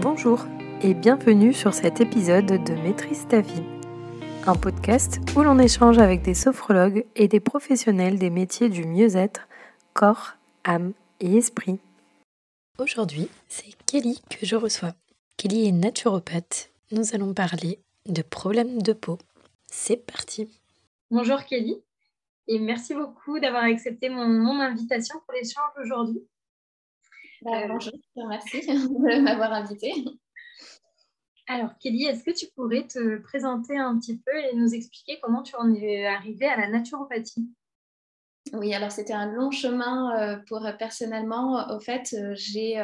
Bonjour et bienvenue sur cet épisode de Maîtrise ta vie, un podcast où l'on échange avec des sophrologues et des professionnels des métiers du mieux-être, corps, âme et esprit. Aujourd'hui, c'est Kelly que je reçois. Kelly est naturopathe. Nous allons parler de problèmes de peau. C'est parti. Bonjour Kelly et merci beaucoup d'avoir accepté mon, invitation pour l'échange aujourd'hui. Bah, euh, bonjour, merci de m'avoir invitée. Alors Kelly, est-ce que tu pourrais te présenter un petit peu et nous expliquer comment tu en es arrivée à la naturopathie? Oui, alors c'était un long chemin euh, pour euh, personnellement. Au fait, euh, j'ai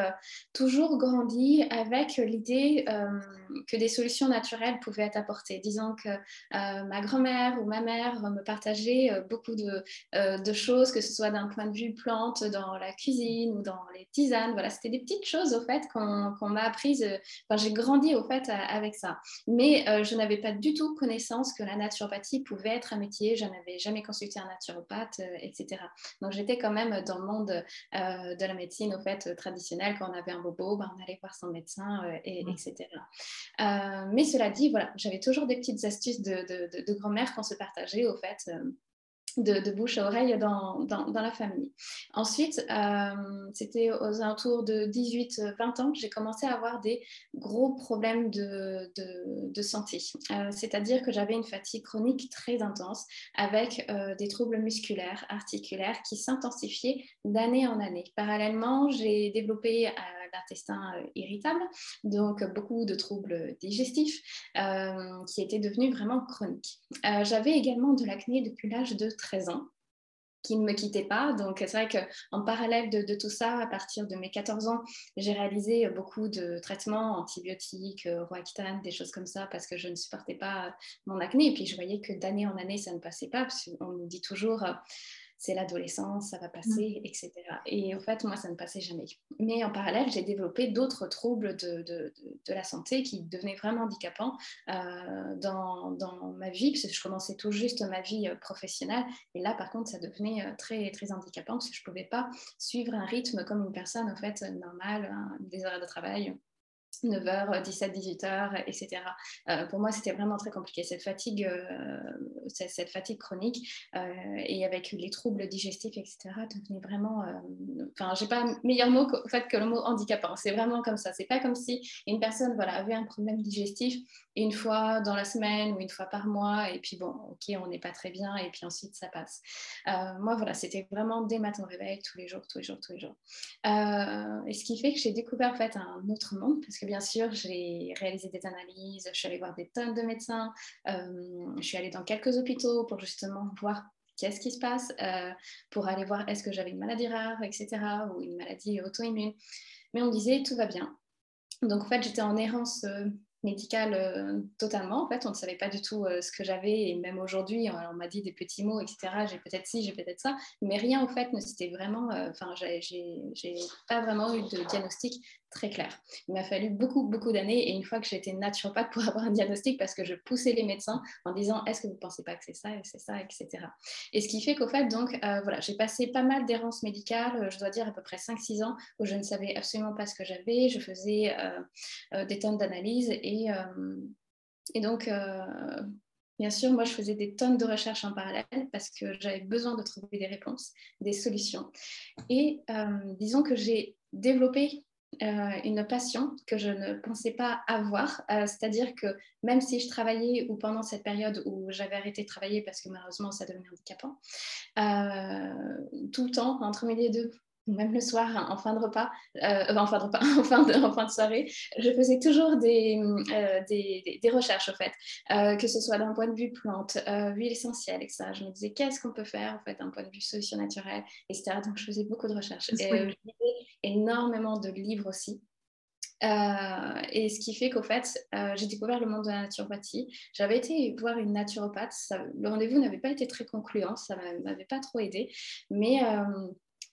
toujours grandi avec l'idée que des solutions naturelles pouvaient être apportées. Disons que ma grand-mère ou ma mère me partageaient beaucoup de, de, choses, que ce soit d'un point de vue plante dans la cuisine ou dans les tisanes. Voilà, c'était des petites choses au fait qu'on m'a apprises. Enfin, j'ai grandi au fait avec ça. Mais je n'avais pas du tout connaissance que la naturopathie pouvait être un métier. Je n'avais jamais consulté un naturopathe, donc j'étais quand même dans le monde euh, de la médecine, au fait, traditionnelle. Quand on avait un bobo, ben, on allait voir son médecin, euh, et, etc. Euh, mais cela dit, voilà, j'avais toujours des petites astuces de, de grand-mère qu'on se partageait, au fait de, bouche à oreille dans, dans, la famille. Ensuite, euh, c'était aux alentours de 18-20 ans que j'ai commencé à avoir des gros problèmes de, de, santé. Euh, c'est-à-dire que j'avais une fatigue chronique très intense avec euh, des troubles musculaires, articulaires qui s'intensifiaient d'année en année. Parallèlement, j'ai développé l'intestin irritable, donc beaucoup de troubles digestifs qui étaient devenus vraiment chroniques. j'avais également de l'acné depuis l'âge de 13 ans qui ne me quittait pas. Donc, c'est vrai qu'en parallèle de, tout ça, à partir de mes 14 ans, j'ai réalisé beaucoup de traitements antibiotiques, euh, Roaccutane, des choses comme ça, parce que je ne supportais pas mon acné. Et puis, je voyais que d'année en année, ça ne passait pas, parce qu'on nous dit toujours, euh, c'est l'adolescence, ça va passer, mmh. etc. Et en fait, moi, ça ne passait jamais. Mais en parallèle, j'ai développé d'autres troubles de, de, de, la santé qui devenaient vraiment handicapants euh, dans, dans, ma vie, parce que je commençais tout juste ma vie euh, professionnelle. Et là, par contre, ça devenait euh, très, très handicapant, parce que je ne pouvais pas suivre un rythme comme une personne, en fait, normale, hein, des horaires de travail 9h, 17, 18h, etc. pour moi, c'était vraiment très compliqué. Cette fatigue, euh, cette, fatigue chronique euh, et avec les troubles digestifs, etc., devenait vraiment. Euh, enfin, j'ai pas meilleur mot que, le mot handicapant. C'est vraiment comme ça. C'est pas comme si une personne voilà, avait un problème digestif une fois dans la semaine ou une fois par mois, et puis bon, ok, on n'est pas très bien, et puis ensuite ça passe. moi, voilà, c'était vraiment dès matin au réveil, tous les jours, tous les jours, tous les jours. et ce qui fait que j'ai découvert en fait un autre monde, parce que bien sûr, j'ai réalisé des analyses, je suis allée voir des tonnes de médecins, euh, je suis allée dans quelques hôpitaux pour justement voir qu'est-ce qui se passe, euh, pour aller voir est-ce que j'avais une maladie rare, etc., ou une maladie auto-immune. Mais on me disait tout va bien. Donc en fait, j'étais en errance euh, médicale euh, totalement. En fait, on ne savait pas du tout euh, ce que j'avais et même aujourd'hui, on, m'a dit des petits mots, etc. J'ai peut-être ci, j'ai peut-être ça, mais rien en fait ne s'était vraiment. Euh, enfin, j'ai pas vraiment eu de diagnostic très clair. Il m'a fallu beaucoup, beaucoup d'années et une fois que j'étais naturopathe pour avoir un diagnostic parce que je poussais les médecins en disant est-ce que vous ne pensez pas que c'est ça et c'est ça, etc. Et ce qui fait qu'au fait, donc, voilà, j'ai passé pas mal d'errances médicales, je dois dire à peu près 5-6 ans où je ne savais absolument pas ce que j'avais, je faisais des tonnes d'analyses et euh, et, donc, euh, bien sûr, moi, je faisais des tonnes de recherches en parallèle parce que j'avais besoin de trouver des réponses, des solutions. Et euh, disons que j'ai développé une passion que je ne pensais pas avoir. C'est-à-dire que même si je travaillais ou pendant cette période où j'avais arrêté de travailler parce que malheureusement ça devenait handicapant, tout le temps, entre midi et deux, même le soir, hein, en fin de repas, euh, en, fin de repas en, fin de, en fin de soirée, je faisais toujours des, euh, des, des, recherches, au fait, euh, que ce soit d'un point de vue plante, huile essentielle, etc. Je me disais, qu'est-ce qu'on peut faire, en fait, d'un point de vue solution naturelle, etc. Donc, je faisais beaucoup de recherches. Et je lisais énormément de livres aussi. et ce qui fait qu'au fait, j'ai découvert le monde de la naturopathie. J'avais été voir une naturopathe. le rendez-vous n'avait pas été très concluant, ça ne m'avait pas trop aidé. Mais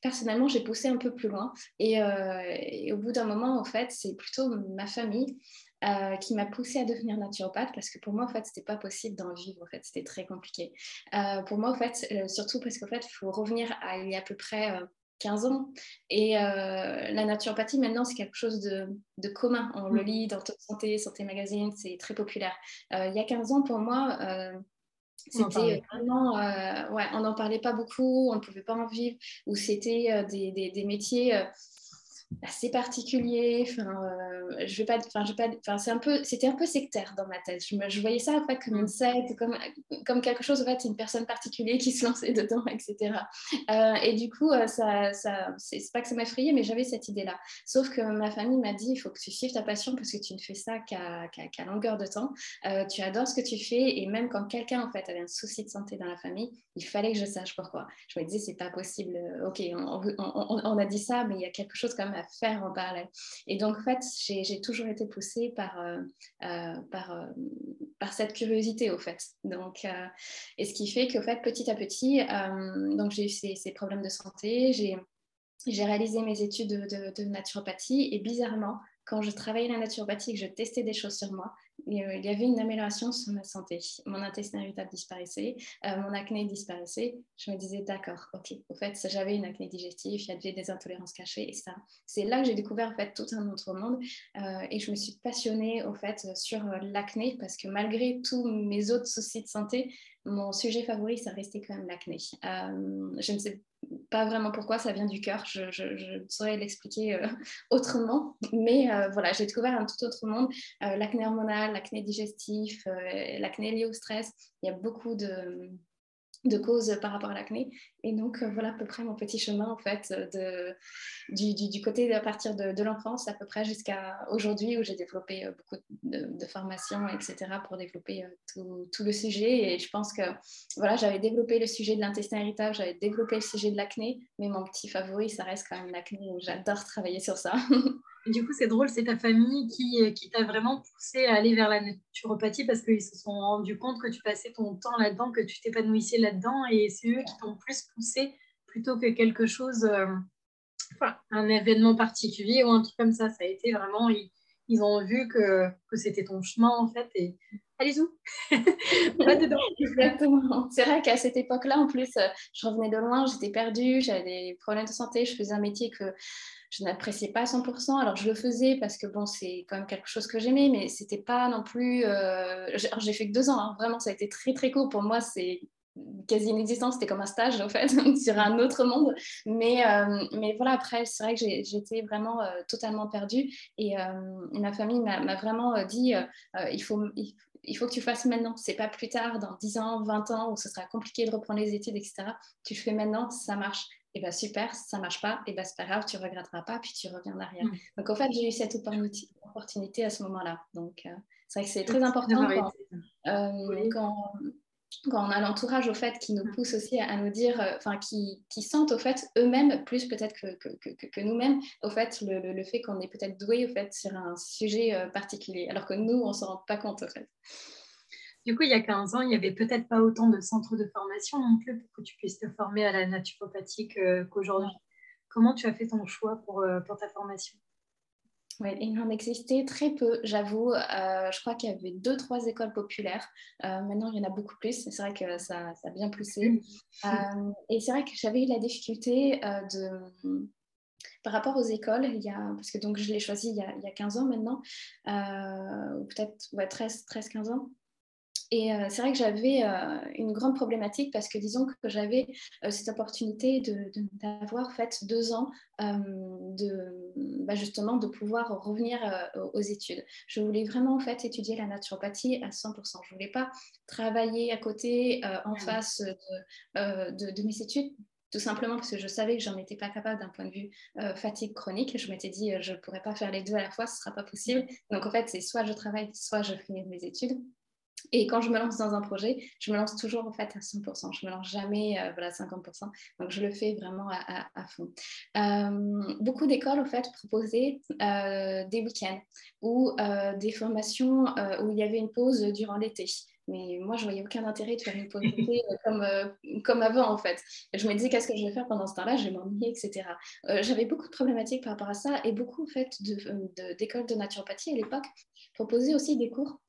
personnellement, j'ai poussé un peu plus loin. Et, euh, au bout d'un moment, en fait, c'est plutôt ma famille euh, qui m'a poussée à devenir naturopathe parce que pour moi, en fait, c'était pas possible d'en vivre. En fait, c'était très compliqué. Euh, pour moi, en fait, surtout parce qu'en fait, il faut revenir à il y a à peu près 15 ans. Et la naturopathie, maintenant, c'est quelque chose de, commun. On le mm. lit dans Top Santé, Santé Magazine, c'est très populaire. il y a 15 ans, pour moi, c'était vraiment, ouais, on n'en parlait pas beaucoup, on ne pouvait pas en vivre, ou c'était des, des, des, métiers assez particulier. Enfin, euh, je vais pas, enfin, je vais pas, enfin, c'est un peu, c'était un peu sectaire dans ma tête. Je, me, je voyais ça en fait comme une secte, comme, comme quelque chose en fait, une personne particulière qui se lançait dedans, etc. Euh, et du coup, euh, ça, ça c'est pas que ça m'effrayait, mais j'avais cette idée-là. Sauf que ma famille m'a dit, il faut que tu suives ta passion parce que tu ne fais ça qu'à longueur de temps. tu adores ce que tu fais et même quand quelqu'un en fait avait un souci de santé dans la famille, il fallait que je sache pourquoi. Je me disais, c'est pas possible. Ok, on, on, on, a dit ça, mais il y a quelque chose quand même faire en parallèle. Et donc, en fait, j'ai toujours été poussée par, euh, euh, par, euh, par cette curiosité, au fait. Donc, et ce qui fait qu'au fait, petit à petit, donc j'ai eu ces, ces, problèmes de santé, j'ai réalisé mes études de, de, naturopathie et bizarrement, quand je travaillais la naturopathie et que je testais des choses sur moi, il y avait une amélioration sur ma santé. Mon intestin irritable disparaissait, euh, mon acné disparaissait. Je me disais, d'accord, ok, au fait, j'avais une acné digestive, il y avait des intolérances cachées et ça. C'est là que j'ai découvert en fait tout un autre monde euh, et je me suis passionnée au fait sur l'acné parce que malgré tous mes autres soucis de santé, mon sujet favori, ça restait quand même l'acné. Euh, je ne sais pas vraiment pourquoi, ça vient du cœur, je, saurais l'expliquer euh, autrement, mais euh, voilà, j'ai découvert un tout autre monde, l'acné hormonal, l'acné digestif, l'acné lié au stress, il y a beaucoup de causes par rapport à l'acné. Et donc, euh, voilà à peu près mon petit chemin, en fait, de, du, du, côté à partir de, de l'enfance à peu près jusqu'à aujourd'hui où j'ai développé euh, beaucoup de, formations, etc., pour développer euh, tout, tout, le sujet. Et je pense que, voilà, j'avais développé le sujet de l'intestin irritable, j'avais développé le sujet de l'acné, mais mon petit favori, ça reste quand même l'acné. J'adore travailler sur ça. du coup, c'est drôle, c'est ta famille qui, qui t'a vraiment poussé à aller vers la naturopathie parce qu'ils se sont rendus compte que tu passais ton temps là-dedans, que tu t'épanouissais là-dedans et c'est eux qui t'ont plus plutôt que quelque chose, euh, un événement particulier ou un truc comme ça. Ça a été vraiment, ils, ont vu que, c'était ton chemin en fait et allez-y. Exactement. C'est vrai qu'à cette époque-là, en plus, euh, je revenais de loin, j'étais perdue, j'avais des problèmes de santé, je faisais un métier que je n'appréciais pas à 100%. Alors, je le faisais parce que, bon, c'est quand même quelque chose que j'aimais, mais c'était pas non plus... Euh... J'ai fait que deux ans, hein. vraiment, ça a été très, très court. Pour moi, c'est quasi inexistant, c'était comme un stage, en fait, sur un autre monde. Mais, euh, mais voilà, après, c'est vrai que j'étais vraiment euh, totalement perdue. Et euh, ma famille m'a vraiment dit, il faut... Il, faut que tu fasses maintenant. C'est pas plus tard, dans 10 ans, 20 ans, où ce sera compliqué de reprendre les études, etc. Tu le fais maintenant, ça marche et eh bien super, ça marche pas, et eh bien c'est pas grave, tu ne regretteras pas, puis tu reviens en arrière. Mm. Donc en fait, j'ai eu cette opportunité à ce moment-là. Donc euh, c'est vrai que c'est très important euh, quand, quand, on a l'entourage au fait qui nous mm. pousse aussi à, nous dire, euh, enfin qui, qui, sentent au fait eux-mêmes, plus peut-être que, que, que, que nous-mêmes, au fait le, le, fait qu'on est peut-être doué au fait sur un sujet particulier, alors que nous, on ne s'en rend pas compte au fait. Du coup, il y a 15 ans, il n'y avait peut-être pas autant de centres de formation non plus pour que tu puisses te former à la naturopathie qu'aujourd'hui. Comment tu as fait ton choix pour, euh, pour ta formation? Oui, il en existait très peu, j'avoue. Euh, je crois qu'il y avait deux, trois écoles populaires. Euh, maintenant, il y en a beaucoup plus. C'est vrai que ça, ça a bien poussé. et c'est vrai que j'avais eu la difficulté de par rapport aux écoles, il y a, parce que donc je l'ai choisi il y, a, il y a 15 ans maintenant, ou peut-être ouais, 13-15 ans. Et euh, c'est vrai que j'avais euh, une grande problématique parce que disons que j'avais euh, cette opportunité d'avoir de, fait deux ans de bah, justement de pouvoir revenir aux études. Je voulais vraiment en fait étudier la naturopathie à 100%. Je voulais pas travailler à côté en face de, de, mes études tout simplement parce que je savais que j'en étais pas capable d'un point de vue fatigue chronique. Je m'étais dit, je ne pourrais pas faire les deux à la fois, ce ne sera pas possible. Donc en fait, c'est soit je travaille, soit je finis mes études. Et quand je me lance dans un projet, je me lance toujours en fait à 100%. Je me lance jamais euh, voilà 50%. Donc je le fais vraiment à, fond. Euh, beaucoup d'écoles en fait proposaient euh, des week-ends ou des formations où il y avait une pause durant l'été. mais moi, je voyais aucun intérêt de faire une pause comme, comme avant, en fait. je me disais, qu'est-ce que je vais faire pendant ce temps-là? Je vais m'ennuyer, etc. J'avais beaucoup de problématiques par rapport à ça et beaucoup, en fait, d'écoles de, de naturopathie à l'époque proposaient aussi des cours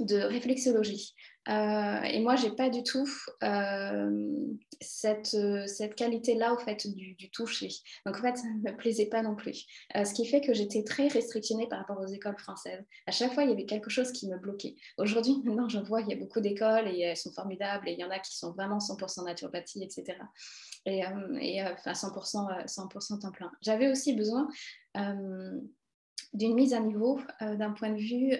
de réflexologie. Euh, et moi, j'ai pas du tout euh, cette, euh, cette qualité-là, au fait, du, toucher. Donc, en fait, ça ne me plaisait pas non plus. ce qui fait que j'étais très restrictionnée par rapport aux écoles françaises. À chaque fois, il y avait quelque chose qui me bloquait. Aujourd'hui, maintenant, je vois, il y a beaucoup d'écoles et elles sont formidables et il y en a qui sont vraiment 100% naturopathie, etc. Et, et enfin, 100%, 100 temps plein. J'avais aussi besoin d'une mise à niveau d'un point de vue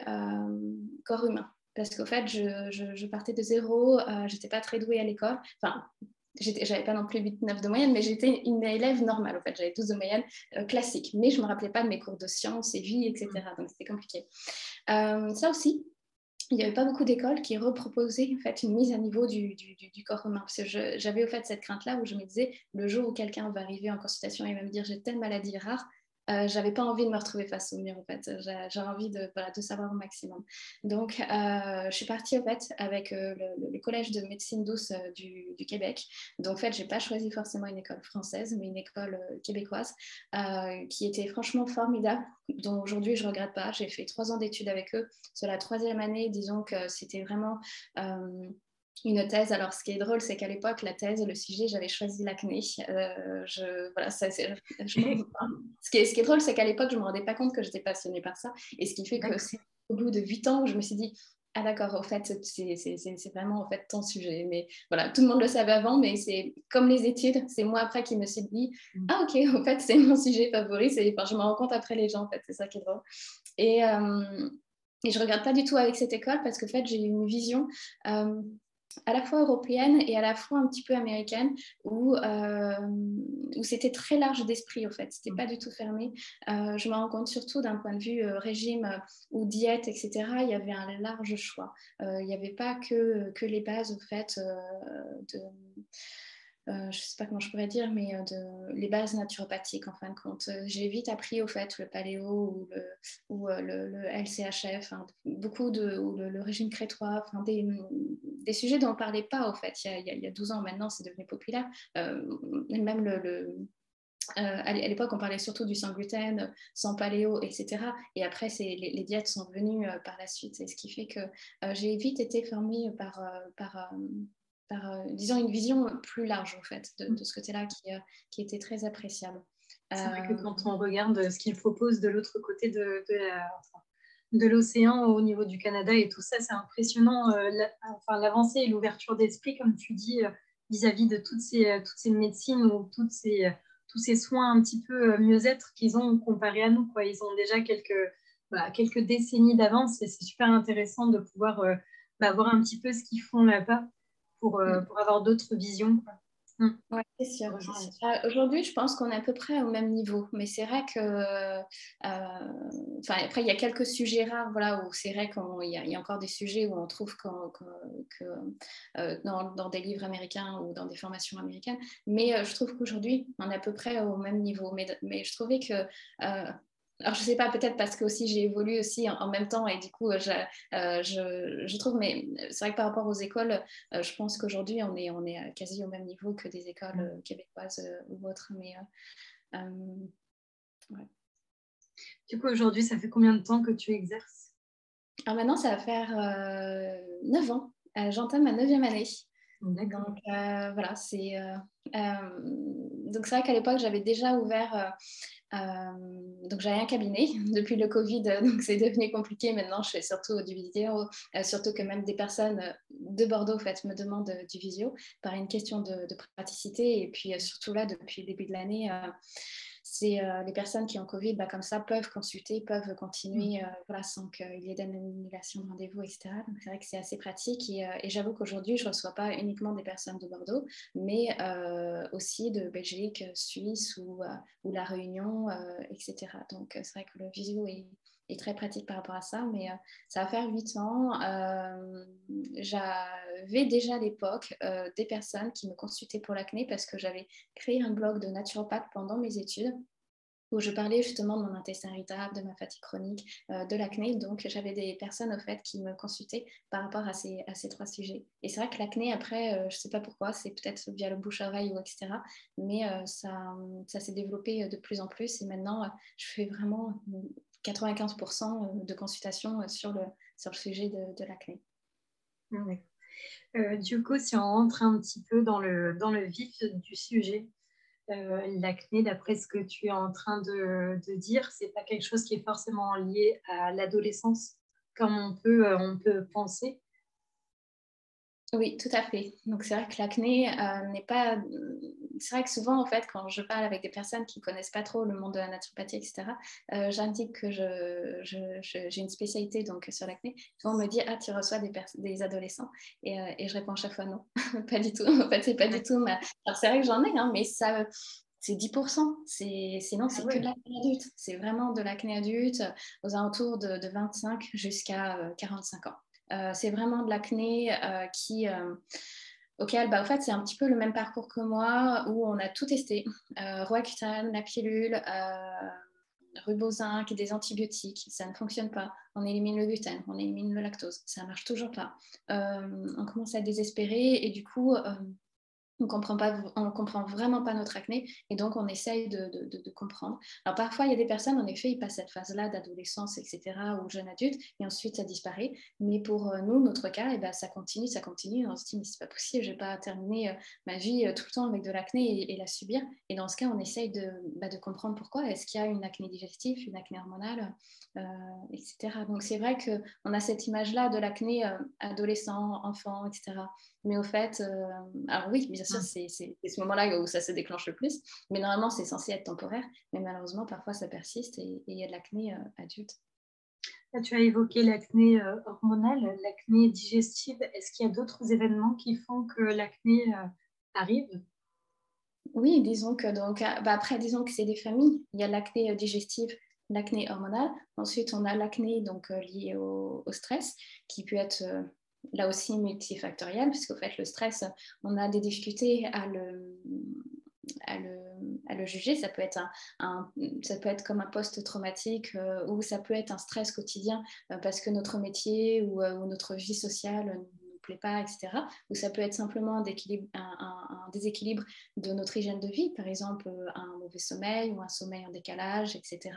corps humain parce qu'au fait, je, partais de zéro, euh, j'étais pas très douée à l'école. Enfin, j'avais pas non plus 8-9 de moyenne, mais j'étais une élève normale. En fait, j'avais 12 de moyenne euh, classique, mais je me rappelais pas de mes cours de sciences et vie, etc. Mm. Donc, c'était compliqué. Euh, ça aussi, il n'y avait pas beaucoup d'écoles qui reproposaient en fait une mise à niveau du, corps humain. Parce que j'avais au fait cette crainte-là où je me disais, le jour où quelqu'un va arriver en consultation et va me dire j'ai telle maladie rare, euh, j'avais pas envie de me retrouver face au mur en fait. J'ai envie de, de, savoir au maximum. Donc, euh, je suis partie en fait avec euh, le, collège de médecine douce du, Québec. Donc, en fait, j'ai pas choisi forcément une école française, mais une école québécoise qui était franchement formidable. Dont aujourd'hui, je regrette pas. J'ai fait trois ans d'études avec eux. Sur la troisième année, disons que c'était vraiment une thèse. Alors, ce qui est drôle, c'est qu'à l'époque, la thèse, le sujet, j'avais choisi l'acné. Euh, je, voilà, ça, ce, qui est, ce qui est drôle, c'est qu'à l'époque, je ne me rendais pas compte que j'étais passionnée par ça. Et ce qui fait que c'est au bout de huit ans où je me suis dit, ah d'accord, au fait, c'est vraiment en fait ton sujet. Mais voilà, tout le monde le savait avant, mais c'est comme les études, c'est moi après qui me suis dit, mm. ah ok, en fait, c'est mon sujet favori. Enfin, je me rends compte après les gens, en fait, c'est ça qui est drôle. Et, euh, et je ne regarde pas du tout avec cette école parce que en fait, j'ai une vision. Euh, à la fois européenne et à la fois un petit peu américaine, où, euh, où c'était très large d'esprit, au fait. C'était pas du tout fermé. Euh, je me rends compte surtout d'un point de vue euh, régime ou diète, etc. Il y avait un large choix. il n'y avait pas que, que les bases, au fait, de euh, je sais pas comment je pourrais dire, mais euh, les bases naturopathiques en fin de compte. Euh, j'ai vite appris au fait le paléo ou le, le, LCHF, hein, beaucoup de, ou le, régime crétois, des, sujets dont on ne parlait pas au fait il y, a, il y a 12 ans maintenant, c'est devenu populaire. même le, à l'époque, on parlait surtout du sans gluten, sans paléo, etc. Et après, les, diètes sont venues par la suite. Et ce qui fait que j'ai vite été formée par, par, euh, disons, une vision plus large, en fait, de, mm. ce côté-là qui, euh, qui, était très appréciable. C'est vrai que euh, quand on regarde ce qu'ils proposent de l'autre côté de, de l'océan au niveau du Canada et tout ça, c'est impressionnant enfin, l'avancée et l'ouverture d'esprit, comme tu dis, vis-à-vis de toutes ces, toutes ces médecines ou toutes ces, tous ces soins un petit peu mieux-être qu'ils ont comparé à nous. Quoi. Ils ont déjà quelques, quelques décennies d'avance et c'est super intéressant de pouvoir bah, voir un petit peu ce qu'ils font là-bas pour, euh, mm. pour avoir d'autres visions. Mm. Oui, c'est sûr. Euh, aujourd'hui, je pense qu'on est à peu près au même niveau, mais c'est vrai que, euh, après, il y a quelques sujets rares, voilà, où c'est vrai qu'il y, y, a encore des sujets où on trouve que, dans, dans, des livres américains ou dans des formations américaines, mais je trouve qu'aujourd'hui, on est à peu près au même niveau. Mais, mais je trouvais que alors je sais pas, peut-être parce que aussi j'ai évolué aussi en, même temps et du coup je, euh, je, je trouve, mais c'est vrai que par rapport aux écoles, euh, je pense qu'aujourd'hui on est, on est quasi au même niveau que des écoles euh, québécoises ou autres. Mais ouais. Du coup aujourd'hui, ça fait combien de temps que tu exerces? Alors maintenant, ça va faire 9 ans. J'entame ma 9e année. Donc voilà, c'est donc c'est vrai qu'à l'époque j'avais déjà ouvert euh, donc j'avais un cabinet depuis le Covid, donc c'est devenu compliqué. Maintenant, je fais surtout du vidéo, euh, surtout que même des personnes de Bordeaux fait, me demandent du visio par une question de, de praticité. Et puis surtout là, depuis le début de l'année, c'est euh, les personnes qui ont Covid, bah, comme ça, peuvent consulter, peuvent continuer mm. euh, sans qu'il y ait d'annulation de rendez-vous, etc. Donc c'est vrai que c'est assez pratique et, euh, j'avoue qu'aujourd'hui, je ne reçois pas uniquement des personnes de Bordeaux, mais aussi de Belgique, Suisse ou, ou La Réunion, etc. Donc c'est vrai que le visio est, est très pratique par rapport à ça, mais euh, ça va faire huit ans. Euh, j'avais déjà à l'époque euh, des personnes qui me consultaient pour l'acné parce que j'avais créé un blog de naturopathe pendant mes études. où je parlais justement de mon intestin irritable, de ma fatigue chronique, de l'acné. Donc, j'avais des personnes, au fait, qui me consultaient par rapport à ces, à ces trois sujets. Et c'est vrai que l'acné, après, je sais pas pourquoi, c'est peut-être via le bouche-oreille ou etc. Mais ça, ça s'est développé de plus en plus. Et maintenant, je fais vraiment 95% de consultations sur le, sur le sujet de, l'acné. du coup, si on rentre un petit peu dans le, dans le vif du sujet, euh, l'acné, d'après ce que tu es en train de, de dire, c'est pas quelque chose qui est forcément lié à l'adolescence, comme on peut, euh, on peut penser. Oui, tout à fait. Donc c'est vrai que l'acné euh, n'est pas. C'est vrai que souvent, en fait, quand je parle avec des personnes qui ne connaissent pas trop le monde de la naturopathie, etc., j'indique que j'ai je, une spécialité donc sur l'acné. On me dit ah tu reçois des, des adolescents et, et, je réponds à chaque fois non, pas du tout. En fait, c'est pas du tout. Ma... Alors c'est vrai que j'en ai, hein, mais ça c'est 10%. C'est, sinon, c'est ah que de l'acné adulte. C'est vraiment de l'acné adulte aux alentours de, de 25 jusqu'à 45 ans. Euh, c'est vraiment de l'acné euh, qui euh, auquel, bah, fait, c'est un petit peu le même parcours que moi, où on a tout testé. Euh, Roaccutane, la pilule, rubozinc, des antibiotiques, ça ne fonctionne pas. On élimine le gluten, on élimine le lactose, ça ne marche toujours pas. on commence à désespérer et du coup, on comprend pas, on comprend vraiment pas notre acné et donc on essaye de, comprendre. Alors parfois il y a des personnes en effet ils passent cette phase-là d'adolescence etc ou jeune adulte et ensuite ça disparaît. Mais pour euh, nous notre cas et eh ben, ça continue ça continue. On se dit mais c'est pas possible je vais pas terminer euh, ma vie euh, tout le temps avec de l'acné et, la subir. Et dans ce cas on essaye de, bah, comprendre pourquoi est-ce qu'il y a une acné digestive, une acné hormonale etc. Donc c'est vrai que on a cette image-là de l'acné adolescent, enfant etc. Mais au fait, euh, alors oui, bien sûr, c'est ce moment-là où ça se déclenche le plus. Mais normalement, c'est censé être temporaire. Mais malheureusement, parfois, ça persiste et il y a de l'acné euh, adulte. tu as évoqué l'acné euh, hormonale, l'acné digestive. Est-ce qu'il y a d'autres événements qui font que l'acné arrive? Oui, disons que donc, bah, après, disons que c'est des familles. Il y a l'acné digestive, l'acné hormonale. Ensuite, on a l'acné donc lié au, au, stress, qui peut être là aussi multifactoriel, puisqu'au fait, le stress, on a des difficultés à le, juger. Ça peut, être un, ça peut être comme un post-traumatique euh, ou ça peut être un stress quotidien euh, parce que notre métier ou, euh, ou notre vie sociale plaît pas, etc. Ou ça peut être simplement un, un, déséquilibre de notre hygiène de vie, par exemple euh, un mauvais sommeil ou un sommeil en décalage, etc.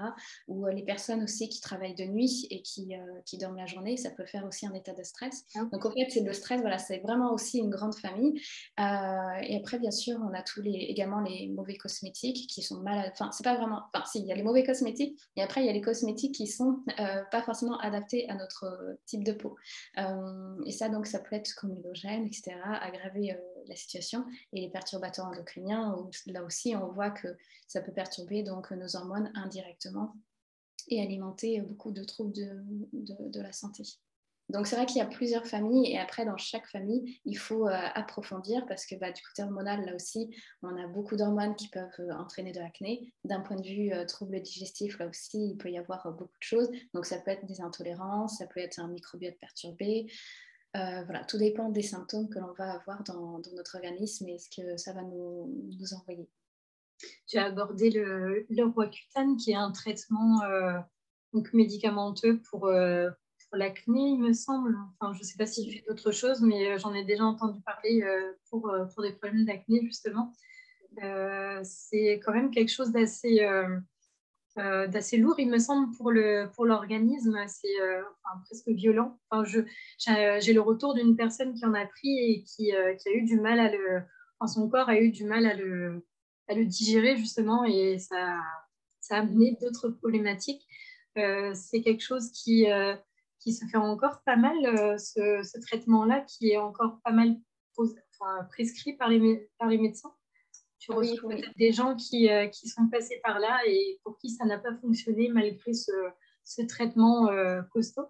Ou euh, les personnes aussi qui travaillent de nuit et qui, euh, qui dorment la journée, ça peut faire aussi un état de stress. Ah Donc en fait, c'est le stress, voilà, c'est vraiment aussi une grande famille. et après, bien sûr, on a tous les, également les mauvais cosmétiques qui sont mal, enfin, c'est pas vraiment, enfin, si, il y a les mauvais cosmétiques, et après, il y a les cosmétiques qui sont pas forcément adaptés à notre type de peau. et ça, donc, ça peut être comme l'hydrogène, etc., aggraver euh, la situation. Et les perturbateurs endocriniens, là aussi, on voit que ça peut perturber donc, nos hormones indirectement et alimenter beaucoup de troubles de, la santé. Donc c'est vrai qu'il y a plusieurs familles et après dans chaque famille il faut euh, approfondir parce que bah, du côté hormonal là aussi on a beaucoup d'hormones qui peuvent euh, entraîner de l'acné. D'un point de vue troubles digestifs là aussi il peut y avoir beaucoup de choses. Donc ça peut être des intolérances, ça peut être un microbiote perturbé, euh, voilà, tout dépend des symptômes que l'on va avoir dans, notre organisme et ce que ça va nous, envoyer. Tu as abordé le, le qui est un traitement euh, donc médicamenteux pour, euh, pour l'acné, il me semble. Enfin, je ne sais pas si tu fais d'autres choses, mais j'en ai déjà entendu parler pour, pour des problèmes d'acné, justement. c'est quand même quelque chose d'assez euh, d'assez lourd, il me semble, pour l'organisme. Pour c'est euh, presque violent. Enfin, J'ai le retour d'une personne qui en a pris et qui, euh, qui, a eu du mal à le. Son corps a eu du mal à le, à le digérer, justement, et ça, ça a amené d'autres problématiques. c'est quelque chose qui, qui se fait encore pas mal, ce, ce traitement-là, qui est encore pas mal prescrit par les, par les médecins. Tu reçois des gens qui, euh, qui, sont passés par là et pour qui ça n'a pas fonctionné malgré ce, ce traitement euh, costaud.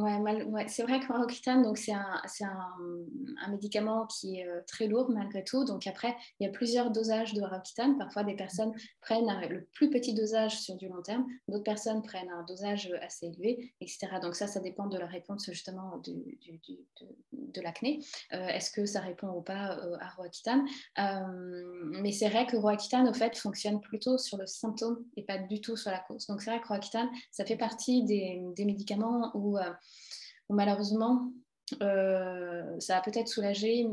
Ouais, c'est vrai que Roaccutane, donc c'est un, un, médicament qui est euh, très lourd malgré tout. Donc après, il y a plusieurs dosages de Roaccutane. Parfois, des personnes prennent le plus petit dosage sur du long terme, d'autres personnes prennent un dosage assez élevé, etc. Donc ça, ça dépend de la réponse justement de, l'acné. Euh, est-ce que ça répond ou pas euh, à Roaccutane Mais c'est vrai que Roaccutane, au fait, fonctionne plutôt sur le symptôme et pas du tout sur la cause. Donc c'est vrai que Roaccutane, ça fait partie des médicaments où malheureusement, euh, ça a peut-être soulagé.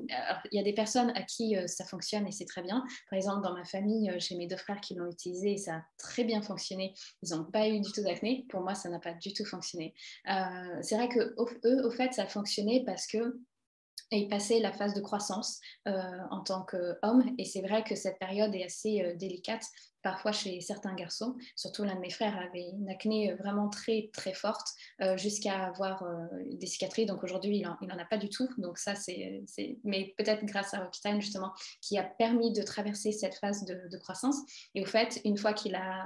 il y a des personnes à qui euh, ça fonctionne et c'est très bien. Par exemple, dans ma famille, euh, j'ai mes deux frères qui l'ont utilisé et ça a très bien fonctionné. Ils n'ont pas eu du tout d'acné. Pour moi, ça n'a pas du tout fonctionné. c'est vrai que au fait, ça a fonctionné parce que ils passaient la phase de croissance en tant qu'homme. Et c'est vrai que cette période est assez délicate parfois chez certains garçons. Surtout l'un de mes frères avait une acné vraiment très très forte euh, jusqu'à avoir euh, des cicatrices. Donc aujourd'hui, il n'en a pas du tout. Donc ça, c'est, mais peut-être grâce à Roaccutane justement, qui a permis de traverser cette phase de, croissance. Et au fait, une fois qu'il a,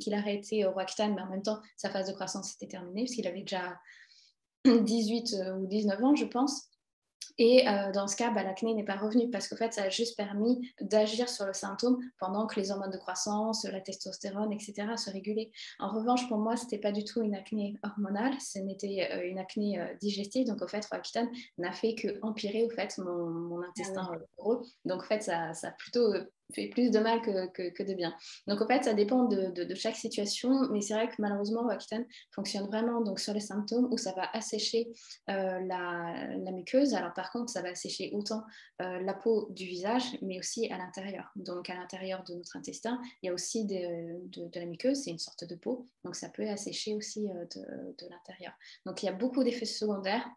qu'il a arrêté Roaccutane, mais en même temps, sa phase de croissance était terminée, puisqu'il avait déjà 18 euh, ou 19 ans, je pense. Et euh, dans ce cas, bah, l'acné n'est pas revenu parce qu'en fait, ça a juste permis d'agir sur le symptôme pendant que les hormones de croissance, la testostérone, etc. se régulaient. En revanche, pour moi, ce n'était pas du tout une acné hormonale, ce n'était euh, une acné euh, digestive. Donc, au fait, Roaccutane n'a fait qu'empirer au fait, mon, intestin gros. Donc, en fait, ça, ça a plutôt fait plus de mal que, de bien. Donc en fait, ça dépend de, chaque situation, mais c'est vrai que malheureusement, Roaccutane fonctionne vraiment donc, sur les symptômes où ça va assécher euh, la, muqueuse. Alors par contre, ça va assécher autant euh, la peau du visage, mais aussi à l'intérieur. Donc à l'intérieur de notre intestin, il y a aussi de, la muqueuse, c'est une sorte de peau, donc ça peut assécher aussi euh, de l'intérieur. Donc il y a beaucoup d'effets secondaires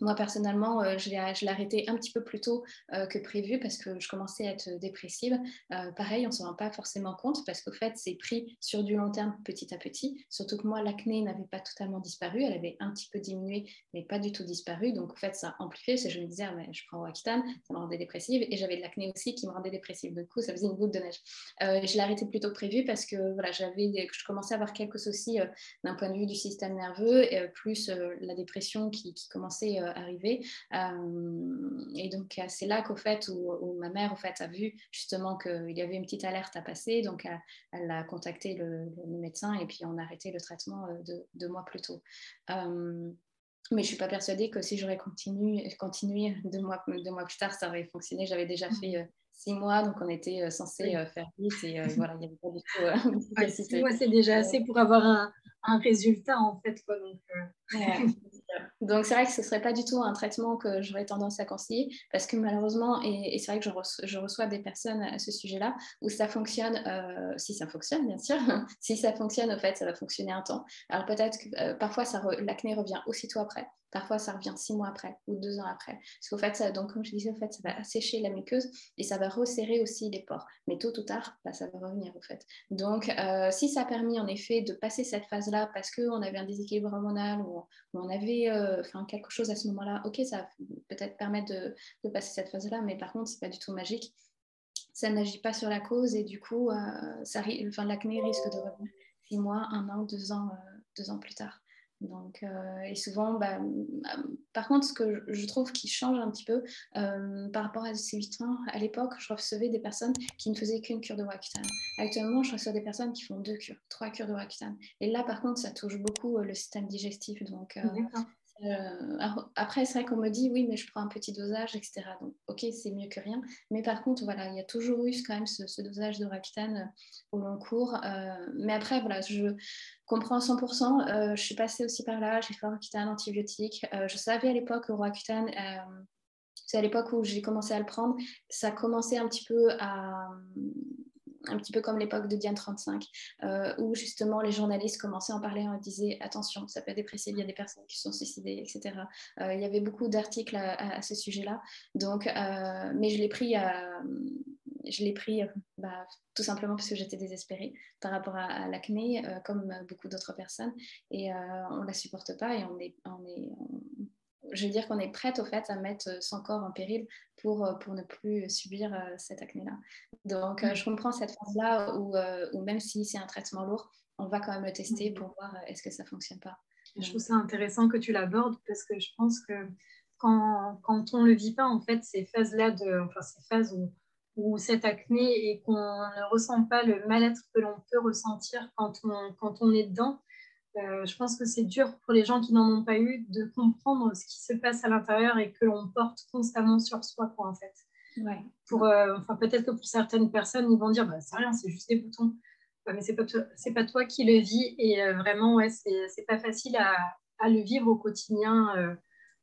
moi, personnellement, euh, je l'ai arrêté un petit peu plus tôt euh, que prévu parce que je commençais à être dépressive. Euh, pareil, on ne s'en rend pas forcément compte parce qu'au fait, c'est pris sur du long terme petit à petit. Surtout que moi, l'acné n'avait pas totalement disparu. Elle avait un petit peu diminué, mais pas du tout disparu. Donc, au fait, ça a amplifié. Parce que je me disais, ah, je prends Roaccutane, ça me rendait dépressive. Et j'avais de l'acné aussi qui me rendait dépressive. Du coup, ça faisait une goutte de neige. je l'ai arrêté plus tôt que prévu parce que voilà, j'avais, je commençais à avoir quelques soucis d'un point de vue du système nerveux, plus la dépression qui commençait arriver. Euh, et donc, euh, c'est là qu'au fait, où, ma mère, au fait, a vu justement qu'il y avait une petite alerte à passer. Donc, elle, a contacté le, médecin et puis on a arrêté le traitement euh, deux, mois plus tôt. mais je ne suis pas persuadée que si j'aurais continué, continué deux, mois, deux mois plus tard, ça aurait fonctionné. J'avais déjà mmh. fait six mois, donc on était censé faire vite et voilà, il n'y avait pas du tout. six mois, c'est déjà assez pour avoir un, un résultat en fait. Quoi, donc, donc c'est vrai que ce ne serait pas du tout un traitement que j'aurais tendance à conseiller parce que malheureusement, et, c'est vrai que je reçois, des personnes à ce sujet-là où ça fonctionne, euh, si ça fonctionne bien sûr, si ça fonctionne au fait, ça va fonctionner un temps. Alors peut-être que euh, parfois l'acné revient aussitôt après. Parfois, ça revient six mois après ou deux ans après. Parce qu'au fait, ça, donc, comme je disais, au fait, ça va assécher la muqueuse et ça va resserrer aussi les pores. Mais tôt ou tard, bah, ça va revenir, au fait. Donc, euh, si ça a permis, en effet, de passer cette phase-là parce qu'on avait un déséquilibre hormonal ou, on avait euh, quelque chose à ce moment-là, ok, ça va peut-être permettre de, passer cette phase-là, mais par contre, c'est pas du tout magique. Ça n'agit pas sur la cause et du coup, euh, l'acné risque de revenir six mois, un an, deux ans, deux ans plus tard. Donc, euh, et souvent, bah, euh, par contre, ce que je trouve qui change un petit peu euh, par rapport à ces 8 ans, à l'époque, je recevais des personnes qui ne faisaient qu'une cure de Roaccutane. Actuellement, je reçois des personnes qui font deux cures, trois cures de Roaccutane. Et là, par contre, ça touche beaucoup le système digestif. Donc, euh, après, c'est vrai qu'on me dit oui, mais je prends un petit dosage, etc. Donc, ok, c'est mieux que rien. Mais par contre, voilà, il y a toujours eu quand même ce, dosage de euh, au long cours. Euh, mais après, voilà, je comprends 100%. je suis passée aussi par là. J'ai fait Roaccutane antibiotique. je savais à l'époque que Roaccutane, c'est à l'époque où j'ai commencé à le prendre, ça commençait un petit peu à un petit peu comme l'époque de Diane 35, euh, où justement les journalistes commençaient à en parler, on disait attention, ça peut être dépressif, il y a des personnes qui sont suicidées, etc. Euh, il y avait beaucoup d'articles à, ce sujet-là. Donc, euh, mais je l'ai pris, je l'ai pris bah, tout simplement parce que j'étais désespérée par rapport à, l'acné, comme beaucoup d'autres personnes, et on ne la supporte pas et on est, on est, je veux dire qu'on est prête au fait à mettre euh, son corps en péril pour, euh, pour ne plus subir euh, cette acné-là. Donc je comprends cette phase-là où, où, même si c'est un traitement lourd, on va quand même le tester pour voir est-ce que ça fonctionne pas. Je trouve ça intéressant que tu l'abordes parce que je pense que quand, quand on ne le vit pas, en fait, ces phases-là, de, enfin, ces phases où, où cette acné et qu'on ne ressent pas le mal-être que l'on peut ressentir quand on, quand on est dedans, euh, je pense que c'est dur pour les gens qui n'en ont pas eu de comprendre ce qui se passe à l'intérieur et que l'on porte constamment sur soi, quoi, en fait. Ouais. Pour, euh, enfin, peut-être que pour certaines personnes, ils vont dire, bah, c'est rien, c'est juste des boutons. mais c'est pas, c'est pas toi qui le vis et euh, vraiment, ouais, c'est, pas facile à, à, le vivre au quotidien.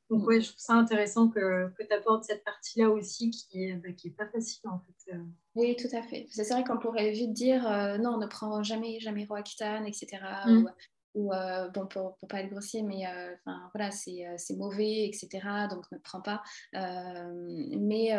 donc, ouais, je trouve ça intéressant que, que tu apportes cette partie-là aussi qui est, bah, qui est pas facile, en fait. Oui, tout à fait. C'est vrai qu'on pourrait vite dire non, ne prends jamais, jamais Roaccutane, etc. Mm. Ou, ou euh, bon, pour, pour pas être grossier, mais euh, enfin voilà, euh, c'est mauvais, etc. Donc ne prends pas. mais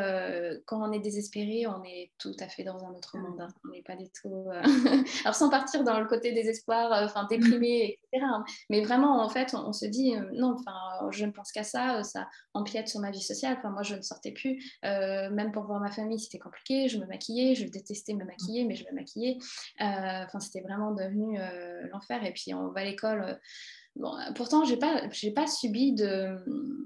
quand on est désespéré, on est tout à fait dans un autre monde. Hein. On n'est pas du tout. Alors sans partir dans le côté désespoir, enfin déprimé, Hein. Mais vraiment, en fait, on, se dit non, enfin, je ne pense qu'à ça, ça empiète sur ma vie sociale. Enfin, moi, je ne sortais plus. même pour voir ma famille, c'était compliqué. Je me maquillais, je détestais me maquiller, mais je me maquillais. Enfin, c'était vraiment devenu l'enfer. Et puis on va l'école. Euh, bon, pourtant, je n'ai pas, pas subi de.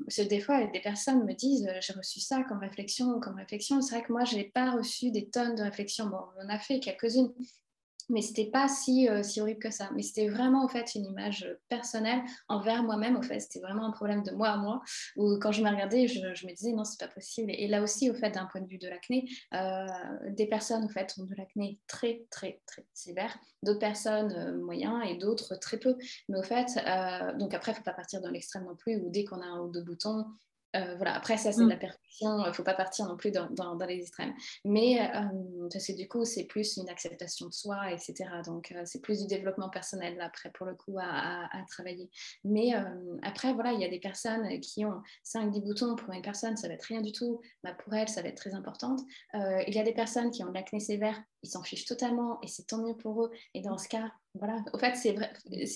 Parce des fois, des personnes me disent euh, j'ai reçu ça comme réflexion, comme réflexion. C'est vrai que moi, je n'ai pas reçu des tonnes de réflexions. Bon, on en a fait quelques-unes, mais c'était pas si, euh, si horrible que ça. Mais c'était vraiment en fait une image personnelle envers moi-même. Au fait, c'était vraiment un problème de moi à moi. Où quand je me regardais, je, je me disais non, c'est pas possible. Et là aussi, au fait, d'un point de vue de l'acné, euh, des personnes au fait ont de l'acné très très très sévère, d'autres personnes euh, moyens et d'autres très peu. Mais au fait, donc après, il faut pas partir dans l'extrême non plus. Où dès qu'on a un ou deux boutons, euh, voilà. Après, ça, c'est de la mm. perfection. Il ne faut pas partir non plus dans, dans, les extrêmes. Mais euh, parce que du coup, c'est plus une acceptation de soi, etc. Donc, euh, c'est plus du développement personnel, là, après, pour le coup, à, à, travailler. Mais après, voilà, il y a des personnes qui ont 5-10 boutons. Pour une personne, ça va être rien du tout. Bah, pour elle, ça va être très importante. il y a des personnes qui ont de l'acné sévère. Ils s'en fichent totalement et c'est tant mieux pour eux. Et dans ce cas, voilà, au fait, c'est vrai,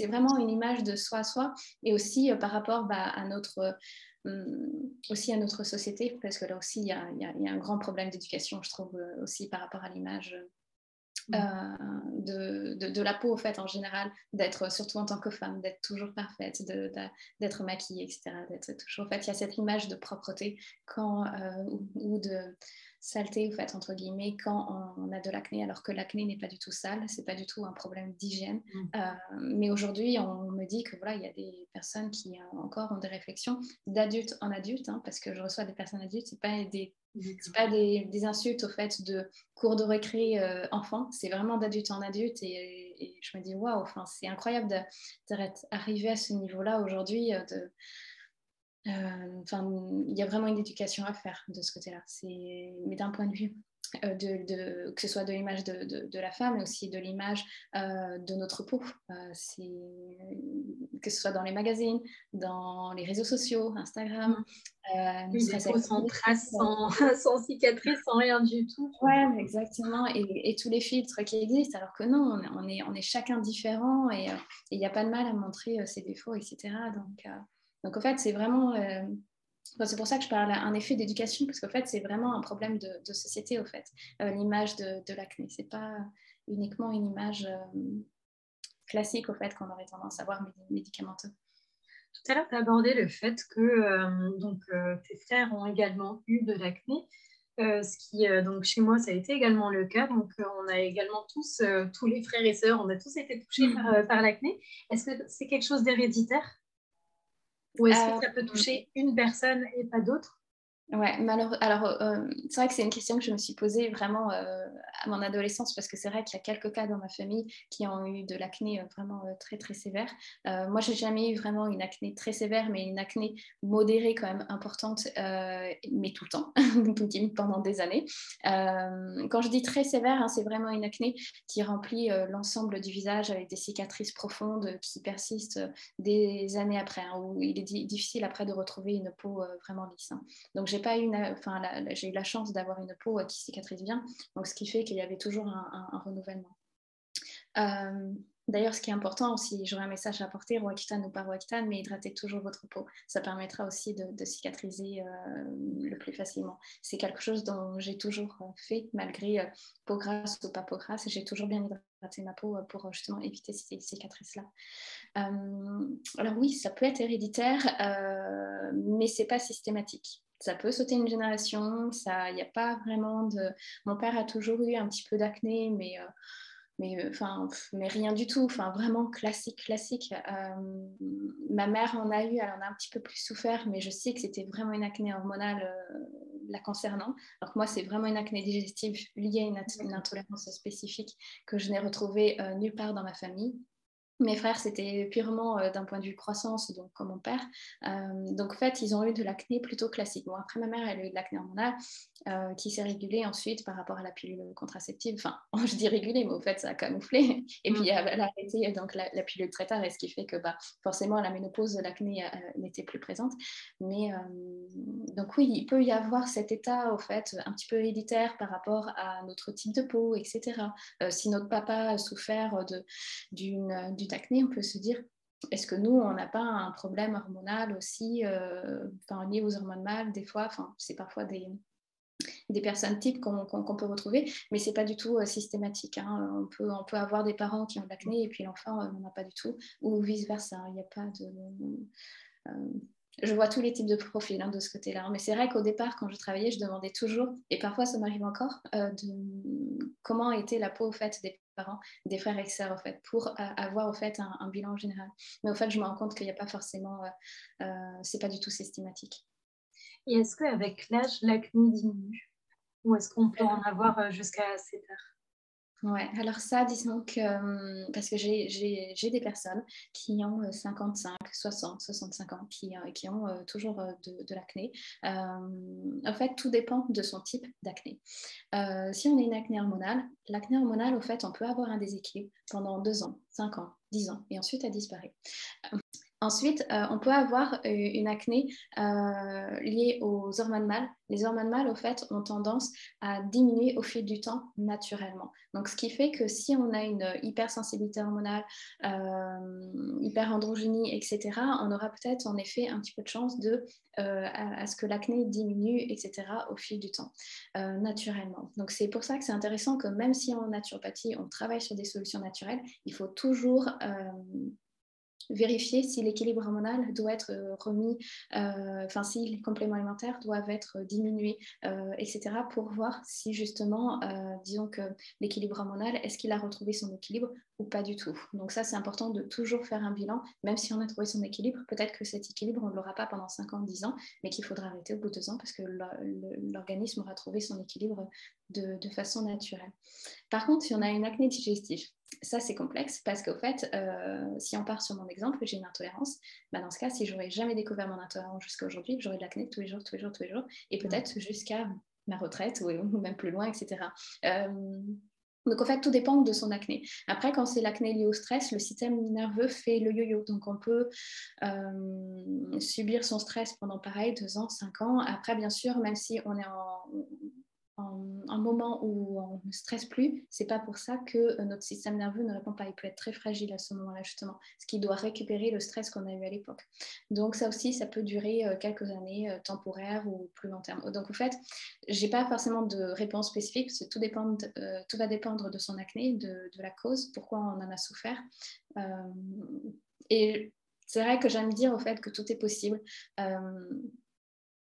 vraiment une image de soi à soi et aussi par rapport bah, à notre aussi à notre société, parce que là aussi, il y a, un grand problème d'éducation, je trouve, euh, aussi par rapport à l'image mmh. euh, de, la peau, en fait, en général, d'être, surtout en tant que femme, d'être toujours parfaite, d'être maquillée, etc. D'être toujours, en fait, il y a cette image de propreté quand, euh, ou, de saleté, en fait, entre guillemets, quand on, a de l'acné, alors que l'acné n'est pas du tout sale, c'est pas du tout un problème d'hygiène. Mm. Euh, mais aujourd'hui, on me dit que voilà, il y a des personnes qui euh, encore ont des réflexions d'adultes en adultes, hein, parce que je reçois des personnes adultes, c'est pas des pas des, insultes au fait de cours de récré euh, enfants, c'est vraiment d'adulte en adulte et, je me dis waouh, enfin, c'est incroyable d'arriver à ce niveau-là aujourd'hui de euh, enfin, il y a vraiment une éducation à faire de ce côté-là. Mais d'un point de vue euh, de, que ce soit de l'image de, de, la femme, mais aussi de l'image euh, de notre peau. que ce soit dans les magazines, dans les réseaux sociaux, Instagram. Euh, oui, sans traces, sans, sans cicatrices, sans rien du tout. Oui, exactement. Et, et, tous les filtres qui existent, alors que non, on est, on est, chacun différent et il n'y a pas de mal à montrer ses défauts, etc. Donc, donc, en fait, c'est vraiment. Euh, c'est pour ça que je parle d'un effet d'éducation, parce qu'en fait, c'est vraiment un problème de, société, au fait, euh, l'image de, de l'acné. Ce n'est pas uniquement une image euh, classique, au fait, qu'on aurait tendance à voir médicamenteux. Tout à l'heure, tu as abordé le fait que donc, tes frères ont également eu de l'acné. ce qui, donc chez moi, ça a été également le cas. Donc, on a également tous, tous les frères et sœurs, on a tous été touchés par, par l'acné. Est-ce que c'est quelque chose d'héréditaire? Ou est-ce que ça peut toucher une personne et pas d'autres? Ouais, alors, alors euh, c'est vrai que c'est une question que je me suis posée vraiment euh, à mon adolescence parce que c'est vrai qu'il y a quelques cas dans ma famille qui ont eu de l'acné euh, vraiment très très sévère. moi, j'ai jamais eu vraiment une acné très sévère, mais une acné modérée quand même importante, mais tout le temps, pendant des années. quand je dis très sévère, hein, c'est vraiment une acné qui remplit l'ensemble du visage avec des cicatrices profondes qui persistent des années après, hein, où il est difficile après de retrouver une peau vraiment lisse. Hein. Donc, j'ai pas eu enfin, j'ai eu la chance d'avoir une peau euh, qui cicatrise bien, donc ce qui fait qu'il y avait toujours un, renouvellement. Euh, D'ailleurs, ce qui est important aussi, j'aurais un message à apporter, Roaccutane ou pas Roaccutane, mais hydratez toujours votre peau. Ça permettra aussi de, cicatriser euh, le plus facilement. C'est quelque chose dont j'ai toujours fait, malgré peau grasse ou pas peau grasse. J'ai toujours bien hydraté ma peau pour justement éviter ces cicatrices-là. alors oui, ça peut être héréditaire, mais c'est pas systématique ça peut sauter une génération, il n'y a pas vraiment de... Mon père a toujours eu un petit peu d'acné, mais mais euh, enfin mais rien du tout enfin vraiment classique classique. Euh, ma mère en a eu elle en a un petit peu plus souffert mais je sais que c'était vraiment une acné hormonale euh, la concernant. Alors moi c'est vraiment une acné digestive liée à une, intolérance spécifique que je n'ai retrouvée nulle part dans ma famille mes frères, c'était purement d'un point de vue croissance, donc comme mon père. donc en fait, ils ont eu de l'acné plutôt classique. Bon, après, ma mère, elle a eu de l'acné hormonale. Euh, qui s'est régulée ensuite par rapport à la pilule contraceptive. Enfin, je dis régulée, mais au fait, ça a camouflé. Et puis, mm. elle a arrêté donc, la, pilule très tard, et ce qui fait que bah, forcément, la ménopause, l'acné euh, n'était plus présente. Mais euh, donc, oui, il peut y avoir cet état, au fait, un petit peu héréditaire par rapport à notre type de peau, etc. si notre papa a souffert d'une acné, on peut se dire est-ce que nous, on n'a pas un problème hormonal aussi, enfin, lié aux hormones mâles, des fois, enfin, c'est parfois des, personnes types qu'on peut retrouver, mais c'est pas du tout euh, systématique. Hein. On, peut, on peut avoir des parents qui ont de l'acné et puis l'enfant euh, n'en a pas du tout, ou vice-versa. Il n'y a pas de... Euh, je vois tous les types de profils hein, de ce côté-là. Mais c'est vrai qu'au départ, quand je travaillais, je demandais toujours, et parfois ça m'arrive encore, de comment était la peau au fait des parents, des frères et sœurs, au fait, pour avoir au fait un, un, bilan général. Mais au fait, je me rends compte qu'il n'y a pas forcément, c'est pas du tout systématique. Et est-ce qu'avec l'âge, l'acné diminue? Ou est-ce qu'on peut en avoir euh, jusqu'à 7 heures Ouais, alors ça, disons que, euh, parce que j'ai des personnes qui ont 55, 60, 65 ans, qui, euh, ont toujours de, de l'acné. en fait, tout dépend de son type d'acné. si on a une acné hormonale, l'acné hormonale, au fait, on peut avoir un déséquilibre pendant 2 ans, 5 ans, 10 ans, et ensuite elle disparaît. Ensuite, euh, on peut avoir euh, une acné euh, liée aux hormones mâles. Les hormones mâles, au fait, ont tendance à diminuer au fil du temps naturellement. Donc, ce qui fait que si on a une hypersensibilité hormonale, hyperandrogynie, etc., on aura peut-être en effet un petit peu de chance de, à, ce que l'acné diminue, etc., au fil du temps, naturellement. Donc, c'est pour ça que c'est intéressant que même si en naturopathie, on travaille sur des solutions naturelles, il faut toujours vérifier si l'équilibre hormonal doit être euh, remis, euh, enfin si les compléments alimentaires doivent être diminués, euh, etc. pour voir si justement, disons que l'équilibre hormonal, est-ce qu'il a retrouvé son équilibre ou pas du tout. Donc ça, c'est important de toujours faire un bilan, même si on a trouvé son équilibre, peut-être que cet équilibre, on ne l'aura pas pendant 5 ans, 10 ans, mais qu'il faudra arrêter au bout de 2 ans parce que l'organisme aura trouvé son équilibre de, façon naturelle. Par contre, si on a une acné digestive, ça c'est complexe parce qu'au fait, euh, si on part sur mon exemple, j'ai une intolérance, bah dans ce cas, si j'aurais jamais découvert mon intolérance jusqu'à aujourd'hui, j'aurais de l'acné tous les jours, tous les jours, tous les jours, et peut-être jusqu'à ma retraite ou, même plus loin, etc. Donc, en fait, tout dépend de son acné. Après, quand c'est l'acné lié au stress, le système nerveux fait le yo-yo. Donc, on peut euh, subir son stress pendant pareil, deux ans, cinq ans. Après, bien sûr, même si on est en, un moment où on ne stresse plus, c'est pas pour ça que euh, notre système nerveux ne répond pas. Il peut être très fragile à ce moment-là, justement, ce qui doit récupérer le stress qu'on a eu à l'époque. Donc, ça aussi, ça peut durer euh, quelques années euh, temporaires ou plus long terme. Donc, en fait, j'ai pas forcément de réponse spécifique, parce que tout, va dépendre de son acné, de, la cause, pourquoi on en a souffert. et c'est vrai que j'aime dire au fait que tout est possible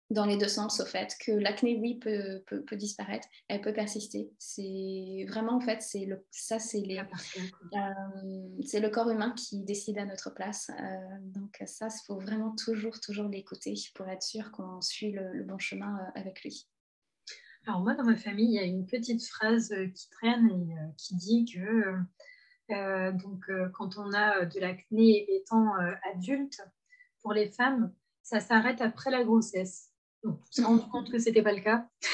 dans les deux sens, au fait, que l'acné, oui, peut, peut, disparaître, elle peut persister. C'est vraiment, en fait, c'est le, ça, c'est les, euh, c'est le corps humain qui décide à notre place. Euh, donc ça, il faut vraiment toujours, toujours l'écouter pour être sûr qu'on suit le, bon chemin euh, avec lui. Alors moi, dans ma famille, il y a une petite phrase qui traîne et qui dit que donc, quand on a de l'acné étant adulte, pour les femmes, ça s'arrête après la grossesse on s'est rendu compte que ce n'était pas le cas.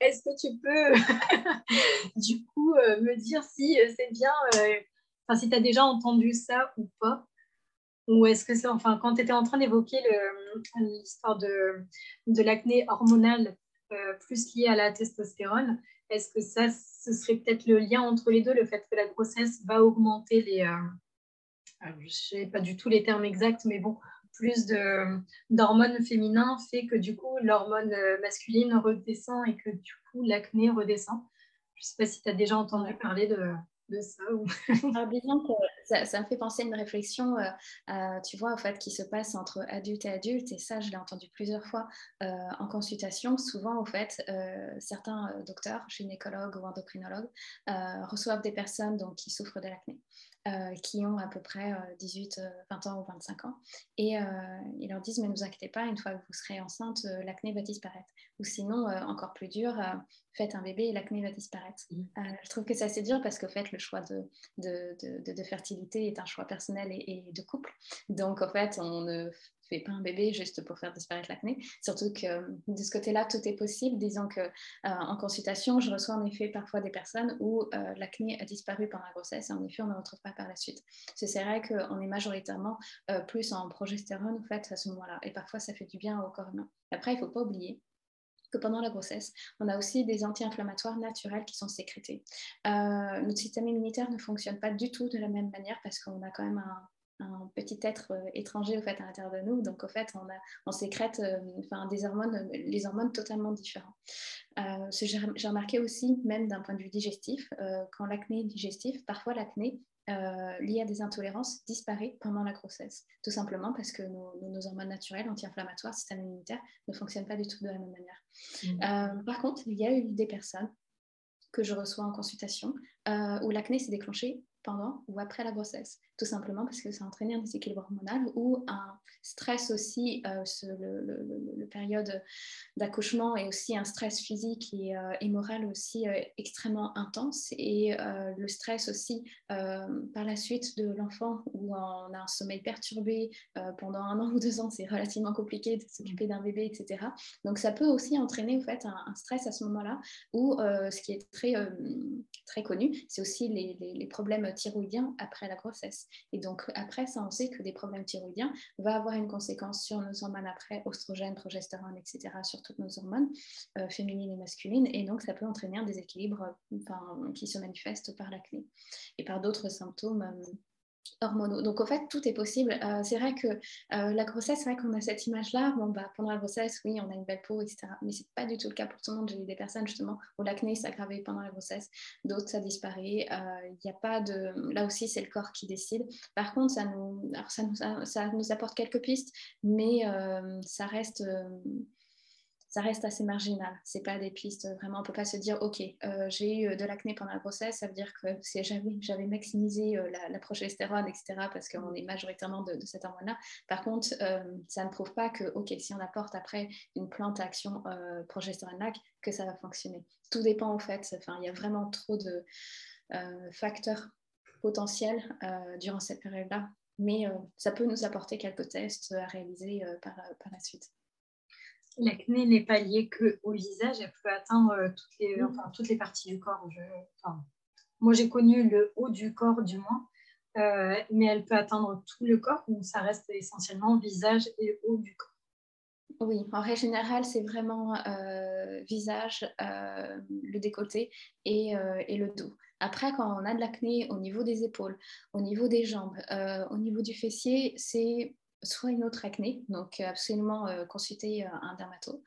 Est-ce que tu peux, du coup, euh, me dire si euh, c'est bien, euh, enfin, si tu as déjà entendu ça ou pas? Ou est-ce que c'est, enfin, quand tu étais en train d'évoquer l'histoire de, de l'acné hormonale plus liée à la testostérone, est-ce que ça, ce serait peut-être le lien entre les deux, le fait que la grossesse va augmenter les... je ne sais pas du tout les termes exacts, mais bon, plus d'hormones féminins fait que du coup, l'hormone masculine redescend et que du coup, l'acné redescend. Je ne sais pas si tu as déjà entendu parler de, de ça. Ou... ça, me fait penser à une réflexion, euh, tu vois, en fait, qui se passe entre adulte et adulte. Et ça, je l'ai entendu plusieurs fois euh, en consultation. Souvent, en fait, euh, certains docteurs, gynécologues ou endocrinologues, reçoivent des personnes donc, qui souffrent de l'acné. Qui ont à peu près 18, 20 ans ou 25 ans. Et ils leur disent, mais ne vous inquiétez pas, une fois que vous serez enceinte, l'acné va disparaître. Ou sinon, encore plus dur, faites un bébé et l'acné va disparaître. Mmh. je trouve que c'est assez dur parce qu'en fait, le choix de, de, de, fertilité est un choix personnel et, de couple. Donc, en fait, on ne fait pas un bébé juste pour faire disparaître l'acné. Surtout que de ce côté-là, tout est possible. Disons que euh, en consultation, je reçois en effet parfois des personnes où euh, l'acné a disparu pendant la grossesse et en effet, on ne le retrouve pas par la suite. C'est vrai qu'on est majoritairement euh, plus en progestérone en fait à ce moment-là. Et parfois, ça fait du bien au corps humain. Après, il ne faut pas oublier que pendant la grossesse, on a aussi des anti-inflammatoires naturels qui sont sécrétés. Euh, notre système immunitaire ne fonctionne pas du tout de la même manière parce qu'on a quand même un, petit être euh, étranger au fait à l'intérieur de nous. Donc au fait, on, a, on sécrète euh, enfin, des hormones, les hormones totalement différentes. J'ai remarqué aussi, même d'un point de vue digestif, quand l'acné est digestif, parfois l'acné euh, liées à des intolérances disparaît pendant la grossesse, tout simplement parce que nos, hormones naturelles anti-inflammatoires, système immunitaire, ne fonctionnent pas du tout de la même manière. Mmh. Euh, par contre, il y a eu des personnes que je reçois en consultation euh, où l'acné s'est déclenché pendant ou après la grossesse, tout simplement parce que ça a entraîné un déséquilibre hormonal ou un stress aussi, euh, le, période d'accouchement et aussi un stress physique et, euh, moral aussi euh, extrêmement intense. Et le stress aussi par la suite de l'enfant où on a un sommeil perturbé pendant un an ou deux ans, c'est relativement compliqué de s'occuper d'un bébé, etc. Donc ça peut aussi entraîner en fait un, stress à ce moment-là où ce qui est très, très connu, c'est aussi les, les problèmes thyroïdiens après la grossesse. Et donc après ça, on sait que des problèmes thyroïdiens vont avoir une conséquence sur nos hormones après, oestrogène, progestérone, etc., sur toutes nos hormones euh, féminines et masculines. Et donc ça peut entraîner un déséquilibre enfin, qui se manifeste par l'acné et par d'autres symptômes. Euh, Donc, au fait, tout est possible. Euh, c'est vrai que euh, la grossesse, c'est vrai qu'on a cette image-là. Bon, bah, pendant la grossesse, oui, on a une belle peau, etc. Mais ce n'est pas du tout le cas pour tout le monde. J'ai eu des personnes, justement, où l'acné s'aggravait pendant la grossesse. D'autres, ça disparaît. Il euh, a pas de... Là aussi, c'est le corps qui décide. Par contre, ça nous, ça nous, ça nous apporte quelques pistes, mais ça reste ça reste assez marginal. C'est pas des pistes vraiment. On peut pas se dire, ok, euh, j'ai eu de l'acné pendant la grossesse, ça veut dire que si j'avais maximisé euh, la, progestérone, etc., parce qu'on est majoritairement de, cet hormone-là. Par contre, euh, ça ne prouve pas que, ok, si on apporte après une plante à action progestérone-lac, que ça va fonctionner. Tout dépend en fait. Enfin, il y a vraiment trop de facteurs potentiels durant cette période-là. Mais ça peut nous apporter quelques tests à réaliser par, par la suite. L'acné n'est pas liée qu'au visage, elle peut atteindre euh, toutes les, enfin, toutes les parties du corps. moi, j'ai connu le haut du corps, du moins, euh, mais elle peut atteindre tout le corps, donc ça reste essentiellement visage et haut du corps. Oui, en règle générale, c'est vraiment euh, visage, le décolleté et, et, le dos. Après, quand on a de l'acné au niveau des épaules, au niveau des jambes, au niveau du fessier, c'est soit une autre acné, donc euh, absolument euh, consulter euh, un dermato.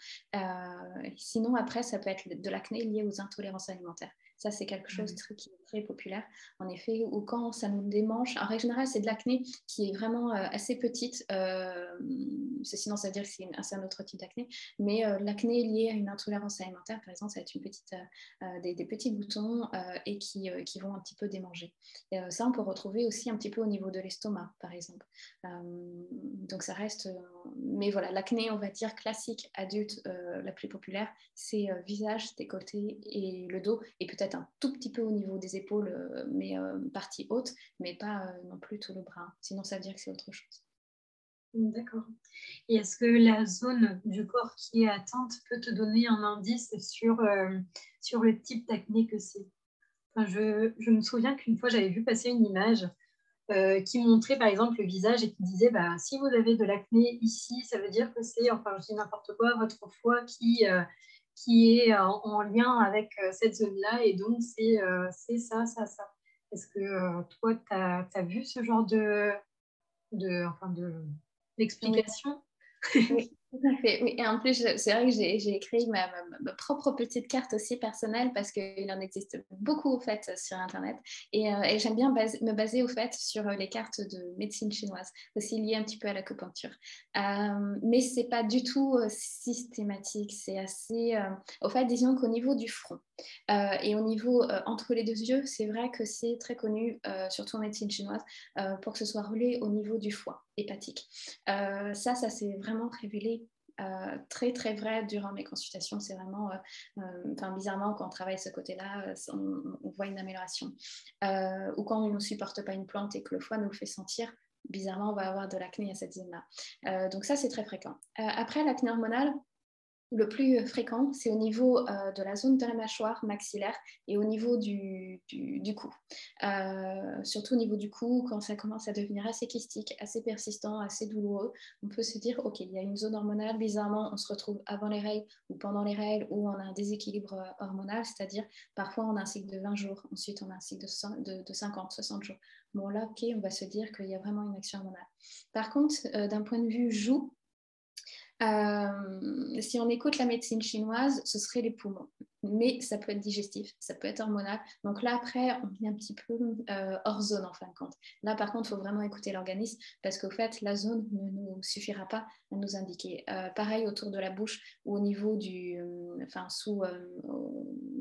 sinon, après, ça peut être de l'acné lié aux intolérances alimentaires. Ça, c'est quelque chose de qui est très populaire, en effet, ou quand ça nous démange. En règle générale, c'est de l'acné qui est vraiment euh, assez petite. Euh, sinon, ça veut dire que c'est un autre type d'acné. Mais euh, l'acné lié à une intolérance alimentaire, par exemple, ça va être une petite, des, petits boutons et qui, qui, vont un petit peu démanger. Et, ça, on peut retrouver aussi un petit peu au niveau de l'estomac, par exemple. donc, ça reste. mais voilà, l'acné, on va dire classique adulte, la plus populaire, c'est visage, décolleté et le dos, et peut-être un tout petit peu au niveau des épaules, euh, mais euh, partie haute, mais pas euh, non plus tout le bras. Sinon, ça veut dire que c'est autre chose. D'accord. Et est-ce que la zone du corps qui est atteinte peut te donner un indice sur, sur le type d'acné que c'est? Enfin, je, je, me souviens qu'une fois, j'avais vu passer une image qui montrait par exemple le visage et qui disait bah, si vous avez de l'acné ici, ça veut dire que c'est, enfin je dis n'importe quoi, votre foie qui, qui est en, lien avec cette zone-là. Et donc, c'est ça, ça, ça. Est-ce que toi, tu as, vu ce genre de, de, enfin de, d'explication? Oui. Oui. Et en plus, c'est vrai que j'ai créé ma, propre petite carte aussi personnelle parce qu'il en existe beaucoup au fait sur Internet. Et, euh, j'aime bien me baser au fait sur euh, les cartes de médecine chinoise, aussi liées un petit peu à l'acupuncture. Euh, mais ce n'est pas du tout euh, systématique, c'est assez... au fait, disons qu'au niveau du front et au niveau entre les deux yeux, c'est vrai que c'est très connu, surtout en médecine chinoise, pour que ce soit relié au niveau du foie hépatique. ça, ça s'est vraiment révélé euh, très très vrai durant mes consultations. C'est vraiment, euh, euh, bizarrement, quand on travaille ce côté-là, on, voit une amélioration. ou quand on ne supporte pas une plante et que le foie nous le fait sentir, bizarrement, on va avoir de l'acné à cette zone-là. donc ça, c'est très fréquent. après, l'acné hormonale, le plus fréquent, c'est au niveau euh, de la zone de la mâchoire maxillaire et au niveau du, cou. Euh, surtout au niveau du cou, quand ça commence à devenir assez kystique, assez persistant, assez douloureux, on peut se dire, OK, il y a une zone hormonale, bizarrement, on se retrouve avant les règles ou pendant les règles où on a un déséquilibre euh, hormonal, c'est-à-dire parfois on a un cycle de 20 jours, ensuite on a un cycle de, de, 50, 60 jours. Bon là, OK, on va se dire qu'il y a vraiment une action hormonale. Par contre, d'un point de vue joue, si on écoute la médecine chinoise, ce serait les poumons. Mais ça peut être digestif, ça peut être hormonal. Donc là, après, on est un petit peu euh, hors zone en fin de compte. Là, par contre, il faut vraiment écouter l'organisme parce qu'au fait, la zone ne nous suffira pas à nous indiquer. Euh, pareil autour de la bouche ou au niveau du. enfin, sous,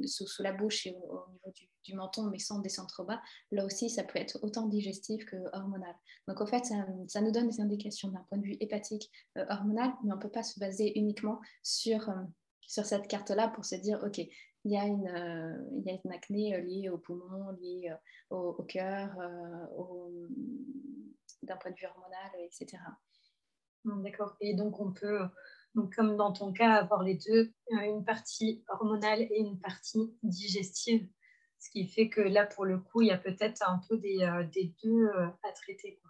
sous, la bouche et au, niveau du, menton, mais sans descendre trop bas. Là aussi, ça peut être autant digestif que hormonal. Donc, au fait, ça, ça nous donne des indications d'un point de vue hépatique, hormonal, mais on peut pas se baser uniquement sur, euh, sur cette carte-là pour se dire, OK, il y a une, euh, y a une acné euh, liée au poumon, liée au, au, cœur, d'un point de vue hormonal, etc. Hmm, d'accord. Et donc, on peut, donc, comme dans ton cas, avoir les deux, une partie hormonale et une partie digestive. Ce qui fait que là, pour le coup, il y a peut-être un peu des, des deux à traiter.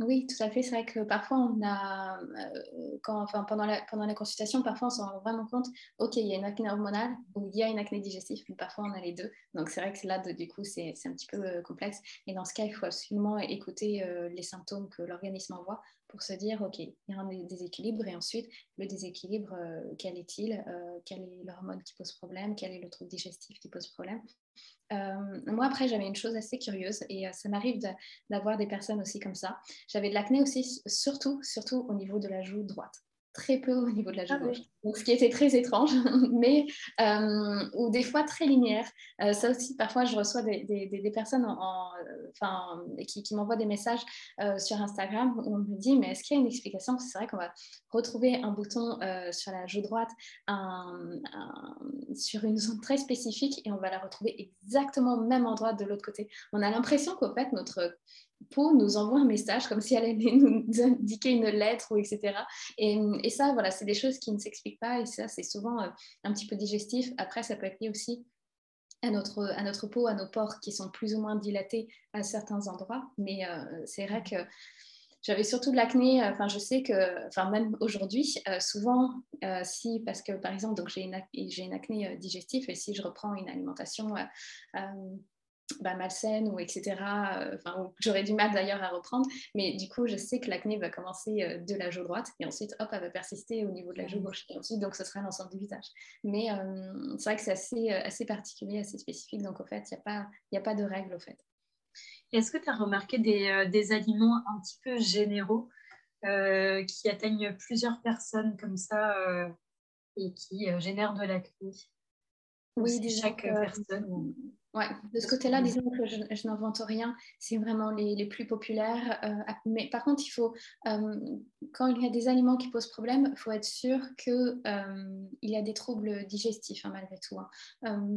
Oui, tout à fait. C'est vrai que parfois, on a, euh, quand, enfin, pendant, la, pendant la consultation, parfois on s'en rend vraiment compte, OK, il y a une acné hormonale ou il y a une acné digestive, mais parfois on a les deux. Donc c'est vrai que là, du coup, c'est un petit peu euh, complexe. Et dans ce cas, il faut absolument écouter euh, les symptômes que l'organisme envoie pour se dire, OK, il y a un déséquilibre. Et ensuite, le déséquilibre, quel est-il Quelle est l'hormone qui pose problème Quel est le trouble digestif qui pose problème euh, moi, après, j'avais une chose assez curieuse et euh, ça m'arrive d'avoir des personnes aussi comme ça. J'avais de l'acné aussi, surtout, surtout au niveau de la joue droite très peu au niveau de la joue ah gauche. Donc, ce qui était très étrange, mais euh, ou des fois très linéaire. Euh, ça aussi, parfois, je reçois des, des, personnes en, enfin, qui, qui m'envoient des messages euh, sur Instagram où on me dit mais est-ce qu'il y a une explication? C'est vrai qu'on va retrouver un bouton sur la joue droite sur une zone très spécifique et on va la retrouver exactement au même endroit de l'autre côté. On a l'impression qu'en fait, notre peau nous envoie un message comme si elle allait nous indiquer une lettre ou etc. Et, ça, voilà, c'est des choses qui ne s'expliquent pas et ça, c'est souvent euh, un petit peu digestif. Après, ça peut être lié aussi à notre, à notre peau, à nos pores qui sont plus ou moins dilatés à certains endroits. Mais euh, c'est vrai que j'avais surtout de l'acné. Enfin, je sais que, enfin, même aujourd'hui, euh, souvent, si, parce que par exemple, j'ai une, j'ai une acné digestive et si je reprends une alimentation bah, malsaine ou etc. Euh, enfin, j'aurais du mal d'ailleurs à reprendre, mais du coup, je sais que l'acné va commencer euh, de la joue droite et ensuite, hop, elle va persister au niveau de la joue gauche et ensuite, donc ce sera l'ensemble du visage. Mais euh, c'est vrai que c'est assez, assez particulier, assez spécifique, donc au fait, il n'y a, pas, a pas de règle au fait. Est-ce que tu as remarqué des, des, aliments un petit peu généraux qui atteignent plusieurs personnes comme ça et qui génèrent de l'acné? Oui, déjà chaque personne. Ouais, de ce côté-là, disons que je, n'invente rien, c'est vraiment les, les, plus populaires. Euh, mais par contre, il faut, euh, quand il y a des aliments qui posent problème, il faut être sûr qu'il euh, y a des troubles digestifs, hein, malgré tout. Hein.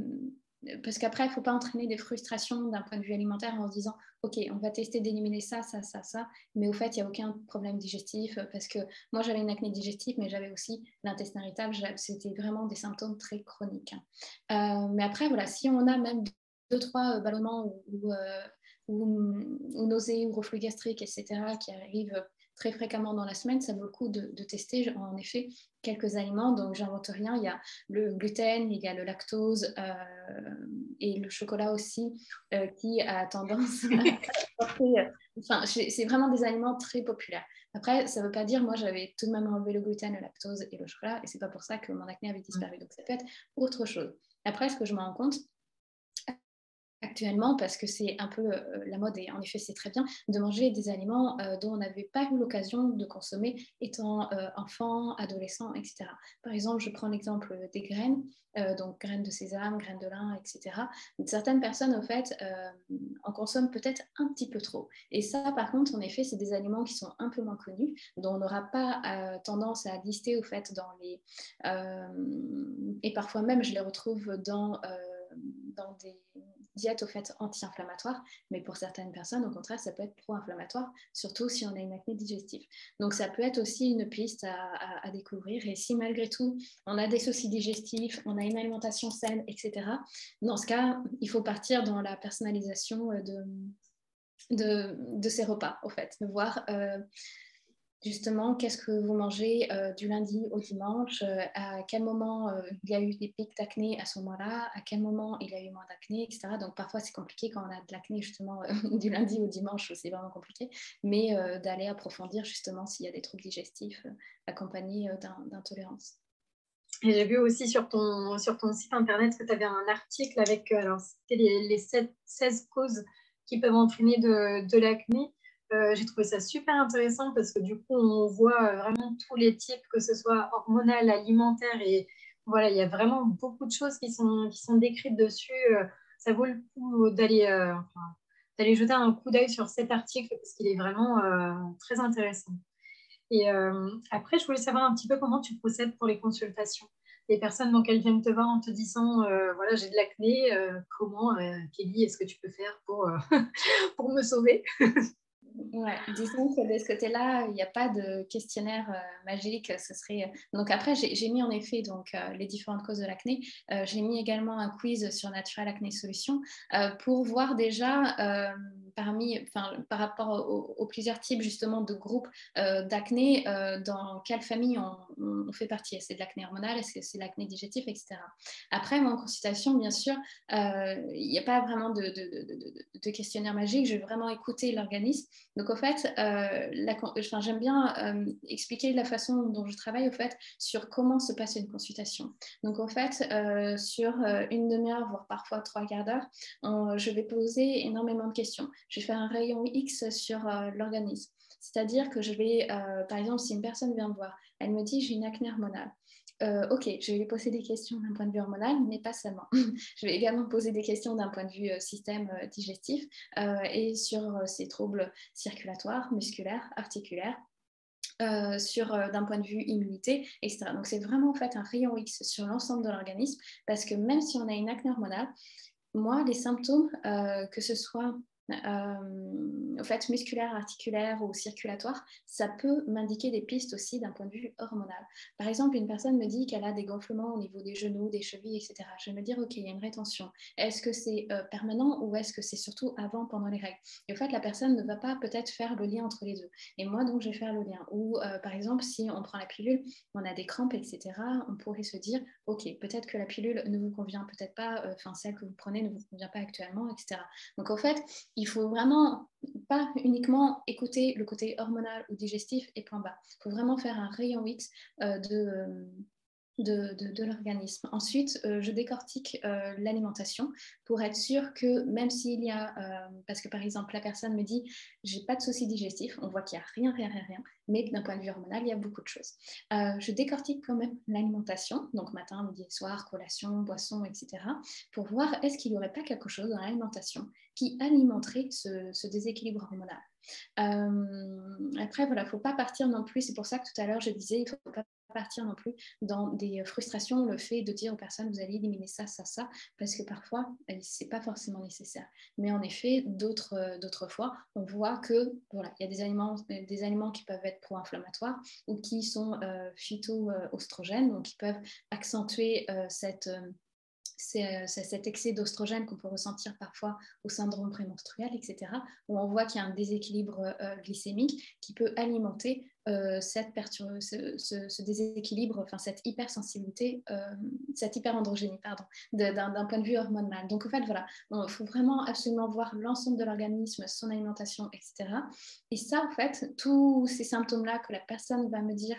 parce qu'après, il ne faut pas entraîner des frustrations d'un point de vue alimentaire en se disant Ok, on va tester d'éliminer ça, ça, ça, ça, mais au fait, il n'y a aucun problème digestif. Parce que moi, j'avais une acné digestive, mais j'avais aussi l'intestin irritable. C'était vraiment des symptômes très chroniques. Hein. mais après, voilà, si on a même deux, trois euh, ballonnements ou, ou, euh, ou, nausées ou reflux gastrique, etc., qui arrivent très fréquemment dans la semaine, ça vaut le coup de, tester en effet quelques aliments. Donc, j'invente rien. Il y a le gluten, il y a le lactose euh, et le chocolat aussi euh, qui a tendance à porter. Enfin, c'est vraiment des aliments très populaires. Après, ça ne veut pas dire, moi, j'avais tout de même enlevé le gluten, le lactose et le chocolat, et c'est pas pour ça que mon acné avait disparu. Donc, ça peut être autre chose. Après, ce que je me rends compte, actuellement parce que c'est un peu euh, la mode et en effet c'est très bien de manger des aliments euh, dont on n'avait pas eu l'occasion de consommer étant euh, enfant, adolescent, etc. Par exemple, je prends l'exemple des graines, donc graines de sésame, graines de lin, etc. Certaines personnes, au fait, en consomment peut-être un petit peu trop. Et ça, par contre, en effet, c'est des aliments qui sont un peu moins connus, dont on n'aura pas tendance à lister, au fait, dans les... et parfois même, je les retrouve dans, dans des diète au fait anti-inflammatoire, mais pour certaines personnes, au contraire, ça peut être pro-inflammatoire, surtout si on a une acné digestive. Donc ça peut être aussi une piste à, découvrir. Et si malgré tout, on a des soucis digestifs, on a une alimentation saine, etc., dans ce cas, il faut partir dans la personnalisation de, de, de ces repas, au fait, de voir... Euh, justement, qu'est-ce que vous mangez euh, du lundi au dimanche, euh, à quel moment euh, il y a eu des pics d'acné à ce moment-là, à quel moment il y a eu moins d'acné, etc. Donc parfois c'est compliqué quand on a de l'acné justement du lundi au dimanche, c'est vraiment compliqué, mais d'aller approfondir justement s'il y a des troubles digestifs accompagnés d'intolérance. Et j'ai vu aussi sur ton, sur ton site internet que tu avais un article avec, alors les, les 16 causes qui peuvent entraîner de l'acné. Euh, j'ai trouvé ça super intéressant parce que du coup, on voit euh, vraiment tous les types, que ce soit hormonal, alimentaire, et voilà, il y a vraiment beaucoup de choses qui sont, qui sont décrites dessus. Euh, ça vaut le coup d'aller d'aller jeter un coup d'œil sur cet article parce qu'il est vraiment très intéressant. Et après, je voulais savoir un petit peu comment tu procèdes pour les consultations. Les personnes donc elles viennent te voir en te disant voilà j'ai de l'acné, comment Kelly est-ce que tu peux faire pour, pour me sauver? Ouais, disons que de ce côté-là, il n'y a pas de questionnaire euh, magique. Ce serait euh, donc après j'ai mis en effet donc euh, les différentes causes de l'acné. j'ai mis également un quiz sur Natural Acné Solutions pour voir déjà parmi, enfin par rapport aux, plusieurs types justement de groupes d'acné, dans quelle famille on, fait partie? Est-ce c'est de l'acné hormonal, est-ce que c'est l'acné digestif, etc. Après mon consultation, bien sûr, il n'y a pas vraiment de, de, de questionnaire magique. Je vais vraiment écouter l'organisme donc, au fait, euh, j'aime bien euh, expliquer la façon dont je travaille, au fait, sur comment se passe une consultation. Donc, au fait, euh, sur une demi-heure, voire parfois trois quarts d'heure, je vais poser énormément de questions. Je vais faire un rayon X sur l'organisme. C'est-à-dire que je vais, par exemple, si une personne vient me voir, elle me dit j'ai une acné hormonale. Euh, ok, je vais lui poser des questions d'un point de vue hormonal, mais pas seulement. je vais également poser des questions d'un point de vue euh, système euh, digestif et sur ces troubles circulatoires, musculaires, articulaires. sur d'un point de vue immunité, etc. Donc c'est vraiment en fait un rayon X sur l'ensemble de l'organisme parce que même si on a une acné hormonale, moi les symptômes, que ce soit euh, fait, musculaire, articulaire ou circulatoire, ça peut m'indiquer des pistes aussi d'un point de vue hormonal. Par exemple, une personne me dit qu'elle a des gonflements au niveau des genoux, des chevilles, etc. Je vais me dire, OK, il y a une rétention. Est-ce que c'est euh, permanent ou est-ce que c'est surtout avant, pendant les règles? Et en fait, la personne ne va pas peut-être faire le lien entre les deux. Et moi, donc, je vais faire le lien. Ou, euh, par exemple, si on prend la pilule, on a des crampes, etc., on pourrait se dire, OK, peut-être que la pilule ne vous convient peut-être pas, enfin, celle que vous prenez ne vous convient pas actuellement, etc. Donc, en fait, il faut vraiment pas uniquement écouter le côté hormonal ou digestif et point bas. Il faut vraiment faire un rayon X euh, de, euh, de, l'organisme. Ensuite, euh, je décortique euh, l'alimentation pour être sûr que même s'il y a, euh, parce que par exemple la personne me dit j'ai pas de soucis digestifs, on voit qu'il n'y a rien, rien, rien, rien, mais d'un point de vue hormonal, il y a beaucoup de choses. je décortique quand même l'alimentation, donc matin, midi, soir, collation, boisson, etc., pour voir est-ce qu'il n'y aurait pas quelque chose dans l'alimentation qui alimenterait ce, déséquilibre hormonal. Après, voilà, faut pas partir non plus, c'est pour ça que tout à l'heure je disais, il ne faut pas partir non plus dans des frustrations, le fait de dire aux personnes vous allez éliminer ça, ça, ça, parce que parfois c'est pas forcément nécessaire. Mais en effet, d'autres euh, d'autres fois, on voit que voilà, il y a des aliments, des aliments qui peuvent être pro-inflammatoires ou qui sont euh, phyto-oestrogènes, donc qui peuvent accentuer euh, cette c'est cet excès d'ostrogène qu'on peut ressentir parfois au syndrome prémenstruel, etc., où on voit qu'il y a un déséquilibre glycémique qui peut alimenter cette ce, ce, déséquilibre, enfin cette hypersensibilité, cette hyperandrogénie, pardon, d'un point de vue hormonal. Donc en fait, voilà, il faut vraiment absolument voir l'ensemble de l'organisme, son alimentation, etc. Et ça, en fait, tous ces symptômes-là que la personne va me dire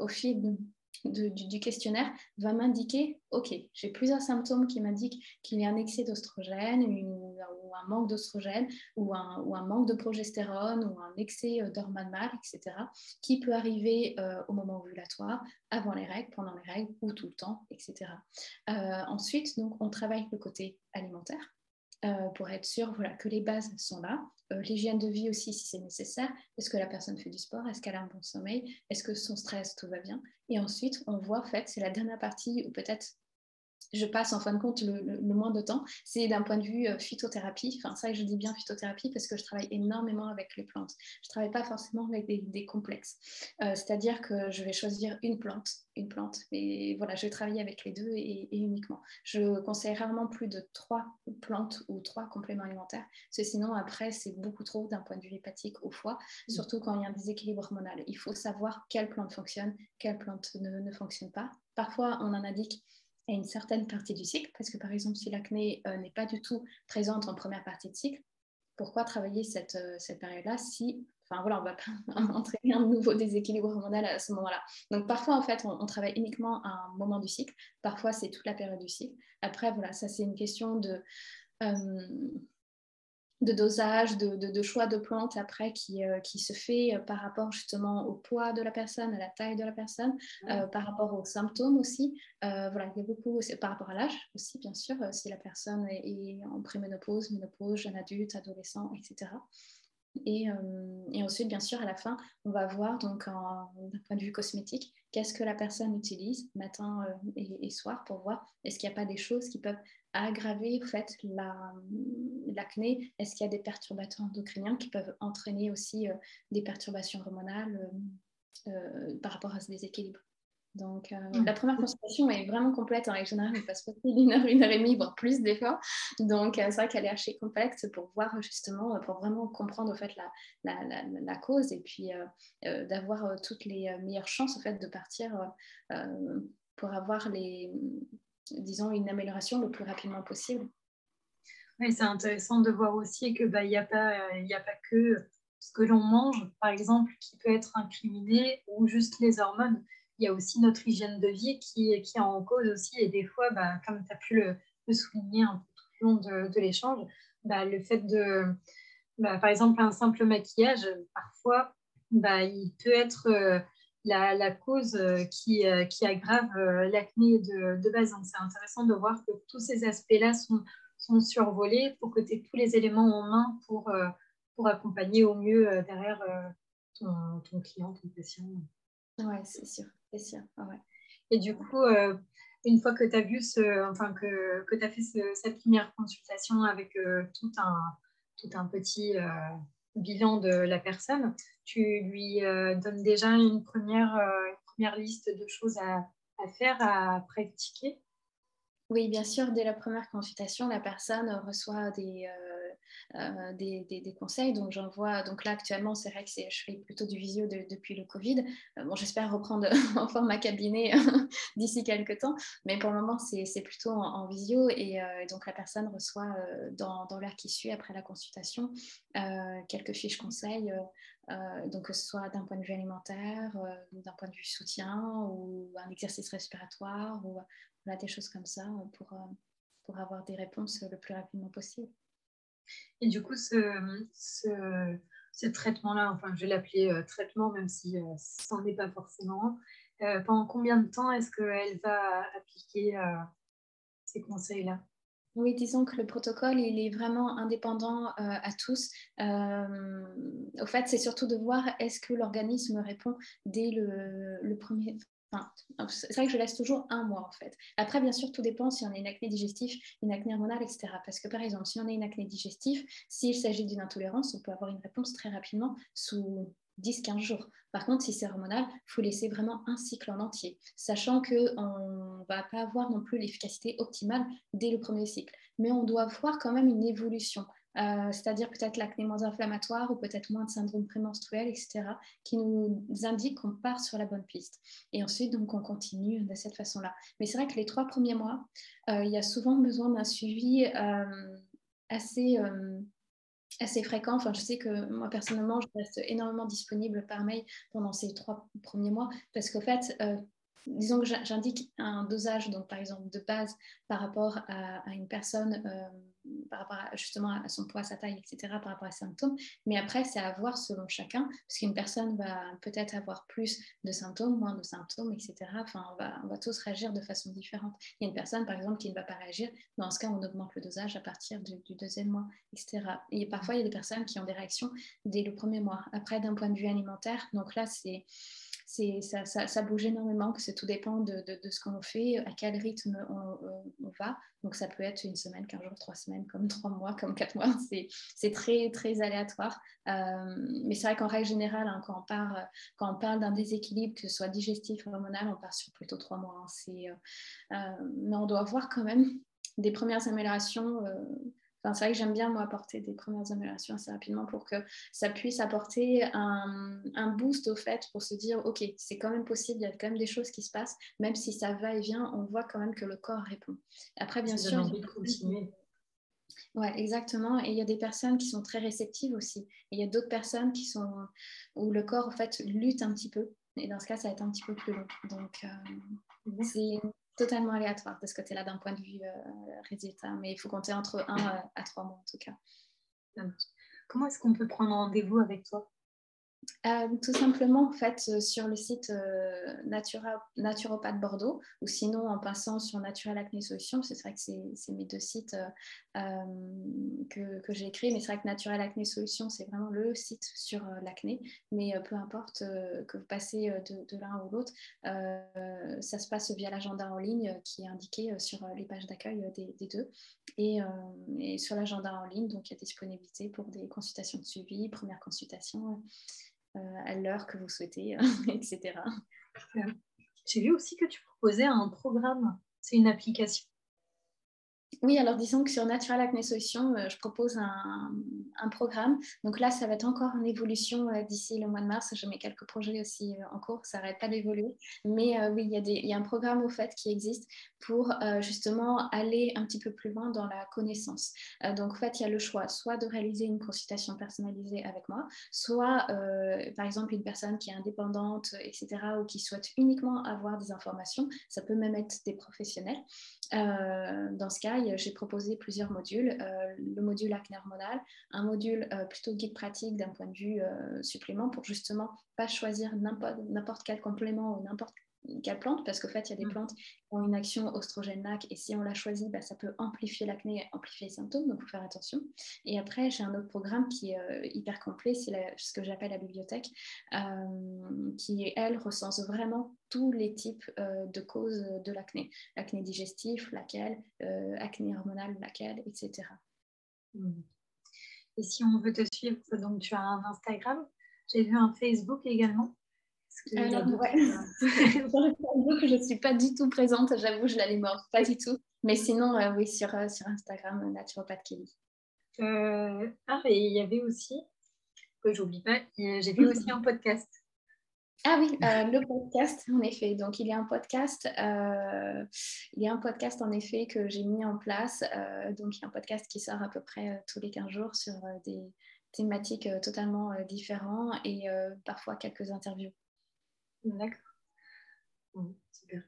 au fil du, questionnaire va m'indiquer, OK, j'ai plusieurs symptômes qui m'indiquent qu'il y a un excès d'ostrogène ou un manque d'ostrogène ou un, manque de progestérone ou un excès euh, d'hormones mâles, etc., qui peut arriver euh, au moment ovulatoire, avant les règles, pendant les règles ou tout le temps, etc. Euh, ensuite, on travaille le côté alimentaire. Euh, pour être sûr voilà, que les bases sont là. Euh, l'hygiène de vie aussi, si c'est nécessaire. Est-ce que la personne fait du sport? Est-ce qu'elle a un bon sommeil? Est-ce que son stress, tout va bien? Et ensuite, on voit, en fait, c'est la dernière partie, ou peut-être je passe en fin de compte le, moins de temps, c'est d'un point de vue euh, phytothérapie. Enfin, ça, je dis bien phytothérapie parce que je travaille énormément avec les plantes. Je ne travaille pas forcément avec des, complexes. Euh, c'est-à-dire que je vais choisir une plante, une plante, mais voilà, je vais travailler avec les deux et, uniquement. Je conseille rarement plus de trois plantes ou trois compléments alimentaires, parce que sinon, après, c'est beaucoup trop d'un point de vue hépatique au foie, mmh. surtout quand il y a un déséquilibre hormonal. Il faut savoir quelle plante fonctionne, quelle plante ne, ne fonctionne pas. Parfois, on en indique à une certaine partie du cycle, parce que par exemple, si l'acné euh, n'est pas du tout présente en première partie de cycle, pourquoi travailler cette, euh, cette période-là si, enfin voilà, on ne va pas entraîner un nouveau déséquilibre hormonal à ce moment-là. Donc parfois, en fait, on, travaille uniquement à un moment du cycle, parfois c'est toute la période du cycle. Après, voilà, ça c'est une question de... Euh, de dosage, de, choix de plantes après qui, euh, qui se fait euh, par rapport justement au poids de la personne, à la taille de la personne, euh, par rapport aux symptômes aussi. voilà, il y a beaucoup, par rapport à l'âge aussi, bien sûr, si la personne est, est en préménopause, ménopause, jeune adulte, adolescent, etc. Et, et, ensuite, bien sûr, à la fin, on va voir donc d'un point de vue cosmétique, qu'est-ce que la personne utilise matin et, et, soir pour voir est-ce qu'il n'y a pas des choses qui peuvent aggraver en fait l'acné? Est-ce qu'il y a des perturbateurs endocriniens qui peuvent entraîner aussi euh, des perturbations hormonales euh, euh, par rapport à ce déséquilibre donc, mmh. la première consultation est vraiment complète. En règle générale, on passe pas une heure, une heure et demie, voire plus des fois. Donc, c'est vrai qu'elle est archi complexe pour voir justement, pour vraiment comprendre en fait, la, la, la, la cause et puis d'avoir toutes les meilleures chances en fait, de partir pour avoir les, disons, une amélioration le plus rapidement possible. Oui, c'est intéressant de voir aussi que bah, il n'y a, pas, a pas que ce que l'on mange, par exemple, qui peut être incriminé ou juste les hormones. Il y a aussi notre hygiène de vie qui, qui est en cause aussi. Et des fois, bah, comme tu as pu le, souligner un peu tout au long de, l'échange, bah, le fait de, bah, par exemple, un simple maquillage, parfois, bah, il peut être euh, la, cause euh, qui, euh, qui aggrave l'acné de, de, base. Donc, c'est intéressant de voir que tous ces aspects-là sont, sont survolés pour que tu aies tous les éléments en main pour, pour accompagner au mieux derrière ton, ton, client, ton patient. Oui, c'est sûr. Et du coup, une fois que tu as vu ce, enfin, que, que tu fait cette première consultation avec tout, un, tout un petit bilan de la personne, tu lui euh, donnes déjà une première, euh, première liste de choses à, à, faire, à pratiquer? Oui, bien sûr, dès la première consultation, la personne reçoit des, euh, des, conseils. Donc, j'envoie. Donc, là, actuellement, c'est vrai que je fais plutôt du visio depuis le Covid. Euh, bon, j'espère reprendre en format cabinet d'ici quelques temps. Mais pour le moment, c'est plutôt en, visio. Et euh, donc, la personne reçoit dans, l'heure qui suit après la consultation quelques fiches conseils. donc, que ce soit d'un point de vue alimentaire, d'un point de vue soutien, ou un exercice respiratoire, ou des choses comme ça pour, pour avoir des réponses le plus rapidement possible. Et du coup, ce, traitement-là, enfin, je vais l'appeler euh, traitement, même si euh, ce n'en est pas forcément, euh, pendant combien de temps est-ce qu'elle va appliquer ces conseils-là? Oui, disons que le protocole, il est vraiment indépendant à tous. au fait, c'est surtout de voir est-ce que l'organisme répond dès le premier, c'est vrai que je laisse toujours un mois en fait. Après, bien sûr, tout dépend si on a une acné digestive, une acné hormonale, etc. Parce que par exemple, si on a une acné digestive, s'il s'agit d'une intolérance, on peut avoir une réponse très rapidement sous 10-15 jours. Par contre, si c'est hormonal, il faut laisser vraiment un cycle en entier, sachant qu'on ne va pas avoir non plus l'efficacité optimale dès le premier cycle. Mais on doit voir quand même une évolution. Euh, c'est-à-dire peut-être l'acné moins inflammatoire ou peut-être moins de syndrome prémenstruel, etc., qui nous indique qu'on part sur la bonne piste. Et ensuite, donc, on continue de cette façon-là. Mais c'est vrai que les trois premiers mois, euh, il y a souvent besoin d'un suivi euh, assez assez fréquent. Enfin, je sais que moi, personnellement, je reste énormément disponible par mail pendant ces trois premiers mois parce qu'en fait, disons que j'indique un dosage, donc par exemple de base par rapport à, une personne, euh, par rapport justement à son poids, sa taille, etc., par rapport à ses symptômes. Mais après, c'est à voir selon chacun, parce qu'une personne va peut-être avoir plus de symptômes, moins de symptômes, etc. Enfin, on va, on va tous réagir de façon différente. Il y a une personne, par exemple, qui ne va pas réagir. Dans ce cas, on augmente le dosage à partir du, du deuxième mois, etc. Et parfois, il y a des personnes qui ont des réactions dès le premier mois. Après, d'un point de vue alimentaire, donc là, c'est ça, ça, ça, bouge énormément, que tout dépend de, de, ce qu'on fait, à quel rythme on, va. Donc ça peut être une semaine, 15 jours, trois semaines, comme trois mois, comme quatre mois. C'est très, très aléatoire. Euh, mais c'est vrai qu'en règle générale, hein, quand on parle, quand on parle d'un déséquilibre, que ce soit digestif ou hormonal, on part sur plutôt trois mois. Hein. Euh, euh, mais on doit voir quand même des premières améliorations c'est vrai que j'aime bien, moi, apporter des premières améliorations assez rapidement pour que ça puisse apporter un, boost au fait pour se dire, OK, c'est quand même possible, il y a quand même des choses qui se passent, même si ça va et vient, on voit quand même que le corps répond. Après, bien sûr... Envie de continuer. Ouais, exactement. Et il y a des personnes qui sont très réceptives aussi. Et il y a d'autres personnes qui sont où le corps en fait lutte un petit peu. Et dans ce cas, ça va être un petit peu plus long. Donc, euh, c'est totalement aléatoire de ce côté-là d'un point de vue euh, résultat, mais il faut compter entre 1 euh, à 3 mois en tout cas. Comment est-ce qu'on peut prendre rendez-vous avec toi? Euh, tout simplement, en fait, euh, sur le site euh, Natura, Naturopathe Bordeaux, ou sinon en passant sur Natural Acné Solutions, c'est vrai que c'est mes deux sites que, que j'ai créés, mais c'est vrai que Natural Acné Solutions, c'est vraiment le site sur l'acné, mais peu importe que vous passez de, l'un ou l'autre, ça se passe via l'agenda en ligne qui est indiqué sur les pages d'accueil des, deux. Et, et sur l'agenda en ligne, donc il y a disponibilité pour des consultations de suivi, première consultation euh, à l'heure que vous souhaitez, etc. J'ai vu aussi que tu proposais un programme. C'est une application. Oui, alors disons que sur Natural Acne Solutions, euh, je propose un, programme. Donc là, ça va être encore en évolution euh, d'ici le mois de mars. Je mets quelques projets aussi en cours, ça n'arrête pas d'évoluer. Mais oui, il y, a il y, a un programme au fait qui existe pour justement aller un petit peu plus loin dans la connaissance. donc en fait, il y a le choix soit de réaliser une consultation personnalisée avec moi, soit par exemple une personne qui est indépendante, etc., ou qui souhaite uniquement avoir des informations. Ça peut même être des professionnels. Dans ce cas, j'ai proposé plusieurs modules. Euh, le module acné hormonal, un module euh, plutôt guide pratique d'un point de vue euh, supplément pour justement pas choisir n'importe quel complément ou n'importe quelle plante, parce qu'au fait, il y a des mm. plantes qui ont une action oestrogène-NAC, et si on la choisit, bah, ça peut amplifier l'acné amplifier les symptômes, donc il faut faire attention. Et après, j'ai un autre programme qui est hyper complet, c'est ce que j'appelle la bibliothèque, qui, elle, recense vraiment tous les types de causes de l'acné. L'acné digestif, laquelle, acné hormonal, laquelle, etc. Mm. Et si on veut te suivre, donc tu as un Instagram, j'ai vu un Facebook également. Alors, ouais. je ne suis pas du tout présente, j'avoue, je l'allais mort, pas du tout. Mais sinon, euh, oui, sur, euh, sur Instagram, euh, naturopathe Kelly. ah, et il y avait aussi, que j'oublie pas, j'ai vu aussi un podcast. Ah oui, le podcast, en effet. Donc, il y a un podcast, il y a un podcast, en effet, que j'ai mis en place. donc, il y a un podcast qui sort à peu près tous les 15 jours sur des thématiques totalement différentes et parfois quelques interviews. D'accord. super.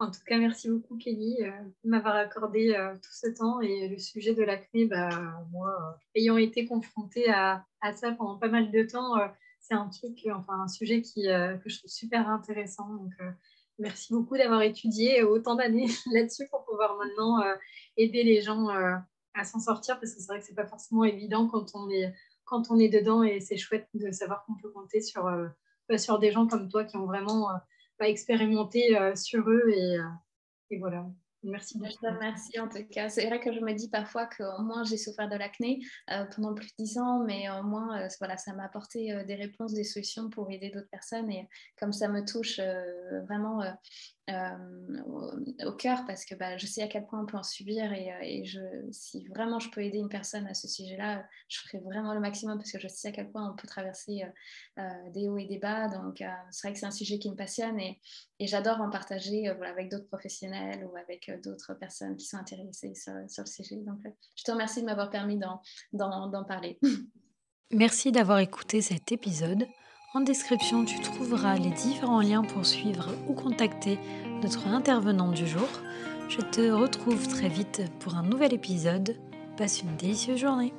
En tout cas, merci beaucoup Kelly euh, de m'avoir accordé euh, tout ce temps et le sujet de l'acné, bah, moi, euh, ayant été confrontée à, ça pendant pas mal de temps, c'est un truc, enfin un sujet qui, que je trouve super intéressant. Donc, merci beaucoup d'avoir étudié autant d'années là-dessus pour pouvoir maintenant aider les gens à s'en sortir parce que c'est vrai que c'est pas forcément évident quand on est quand on est dedans et c'est chouette de savoir qu'on peut compter sur sur des gens comme toi qui ont vraiment euh, expérimenté euh, sur eux. Et, euh, et, voilà. Merci. Je en tout cas. C'est vrai que je me dis parfois qu'au moins j'ai souffert de l'acné euh, pendant plus de dix ans, mais au moins euh, voilà, ça m'a apporté euh, des réponses, des solutions pour aider d'autres personnes. Et comme ça me touche vraiment au, cœur, parce que bah, je sais à quel point on peut en subir. Et, et je, si vraiment je peux aider une personne à ce sujet-là, je ferai vraiment le maximum parce que je sais à quel point on peut traverser des hauts et des bas. Donc c'est vrai que c'est un sujet qui me passionne et, et j'adore en partager voilà, avec d'autres professionnels ou avec d'autres personnes qui sont intéressées sur, le sujet. Donc, euh, je te remercie de m'avoir permis d'en parler. Merci d'avoir écouté cet épisode. En description, tu trouveras les différents liens pour suivre ou contacter notre intervenant du jour. Je te retrouve très vite pour un nouvel épisode. Passe une délicieuse journée.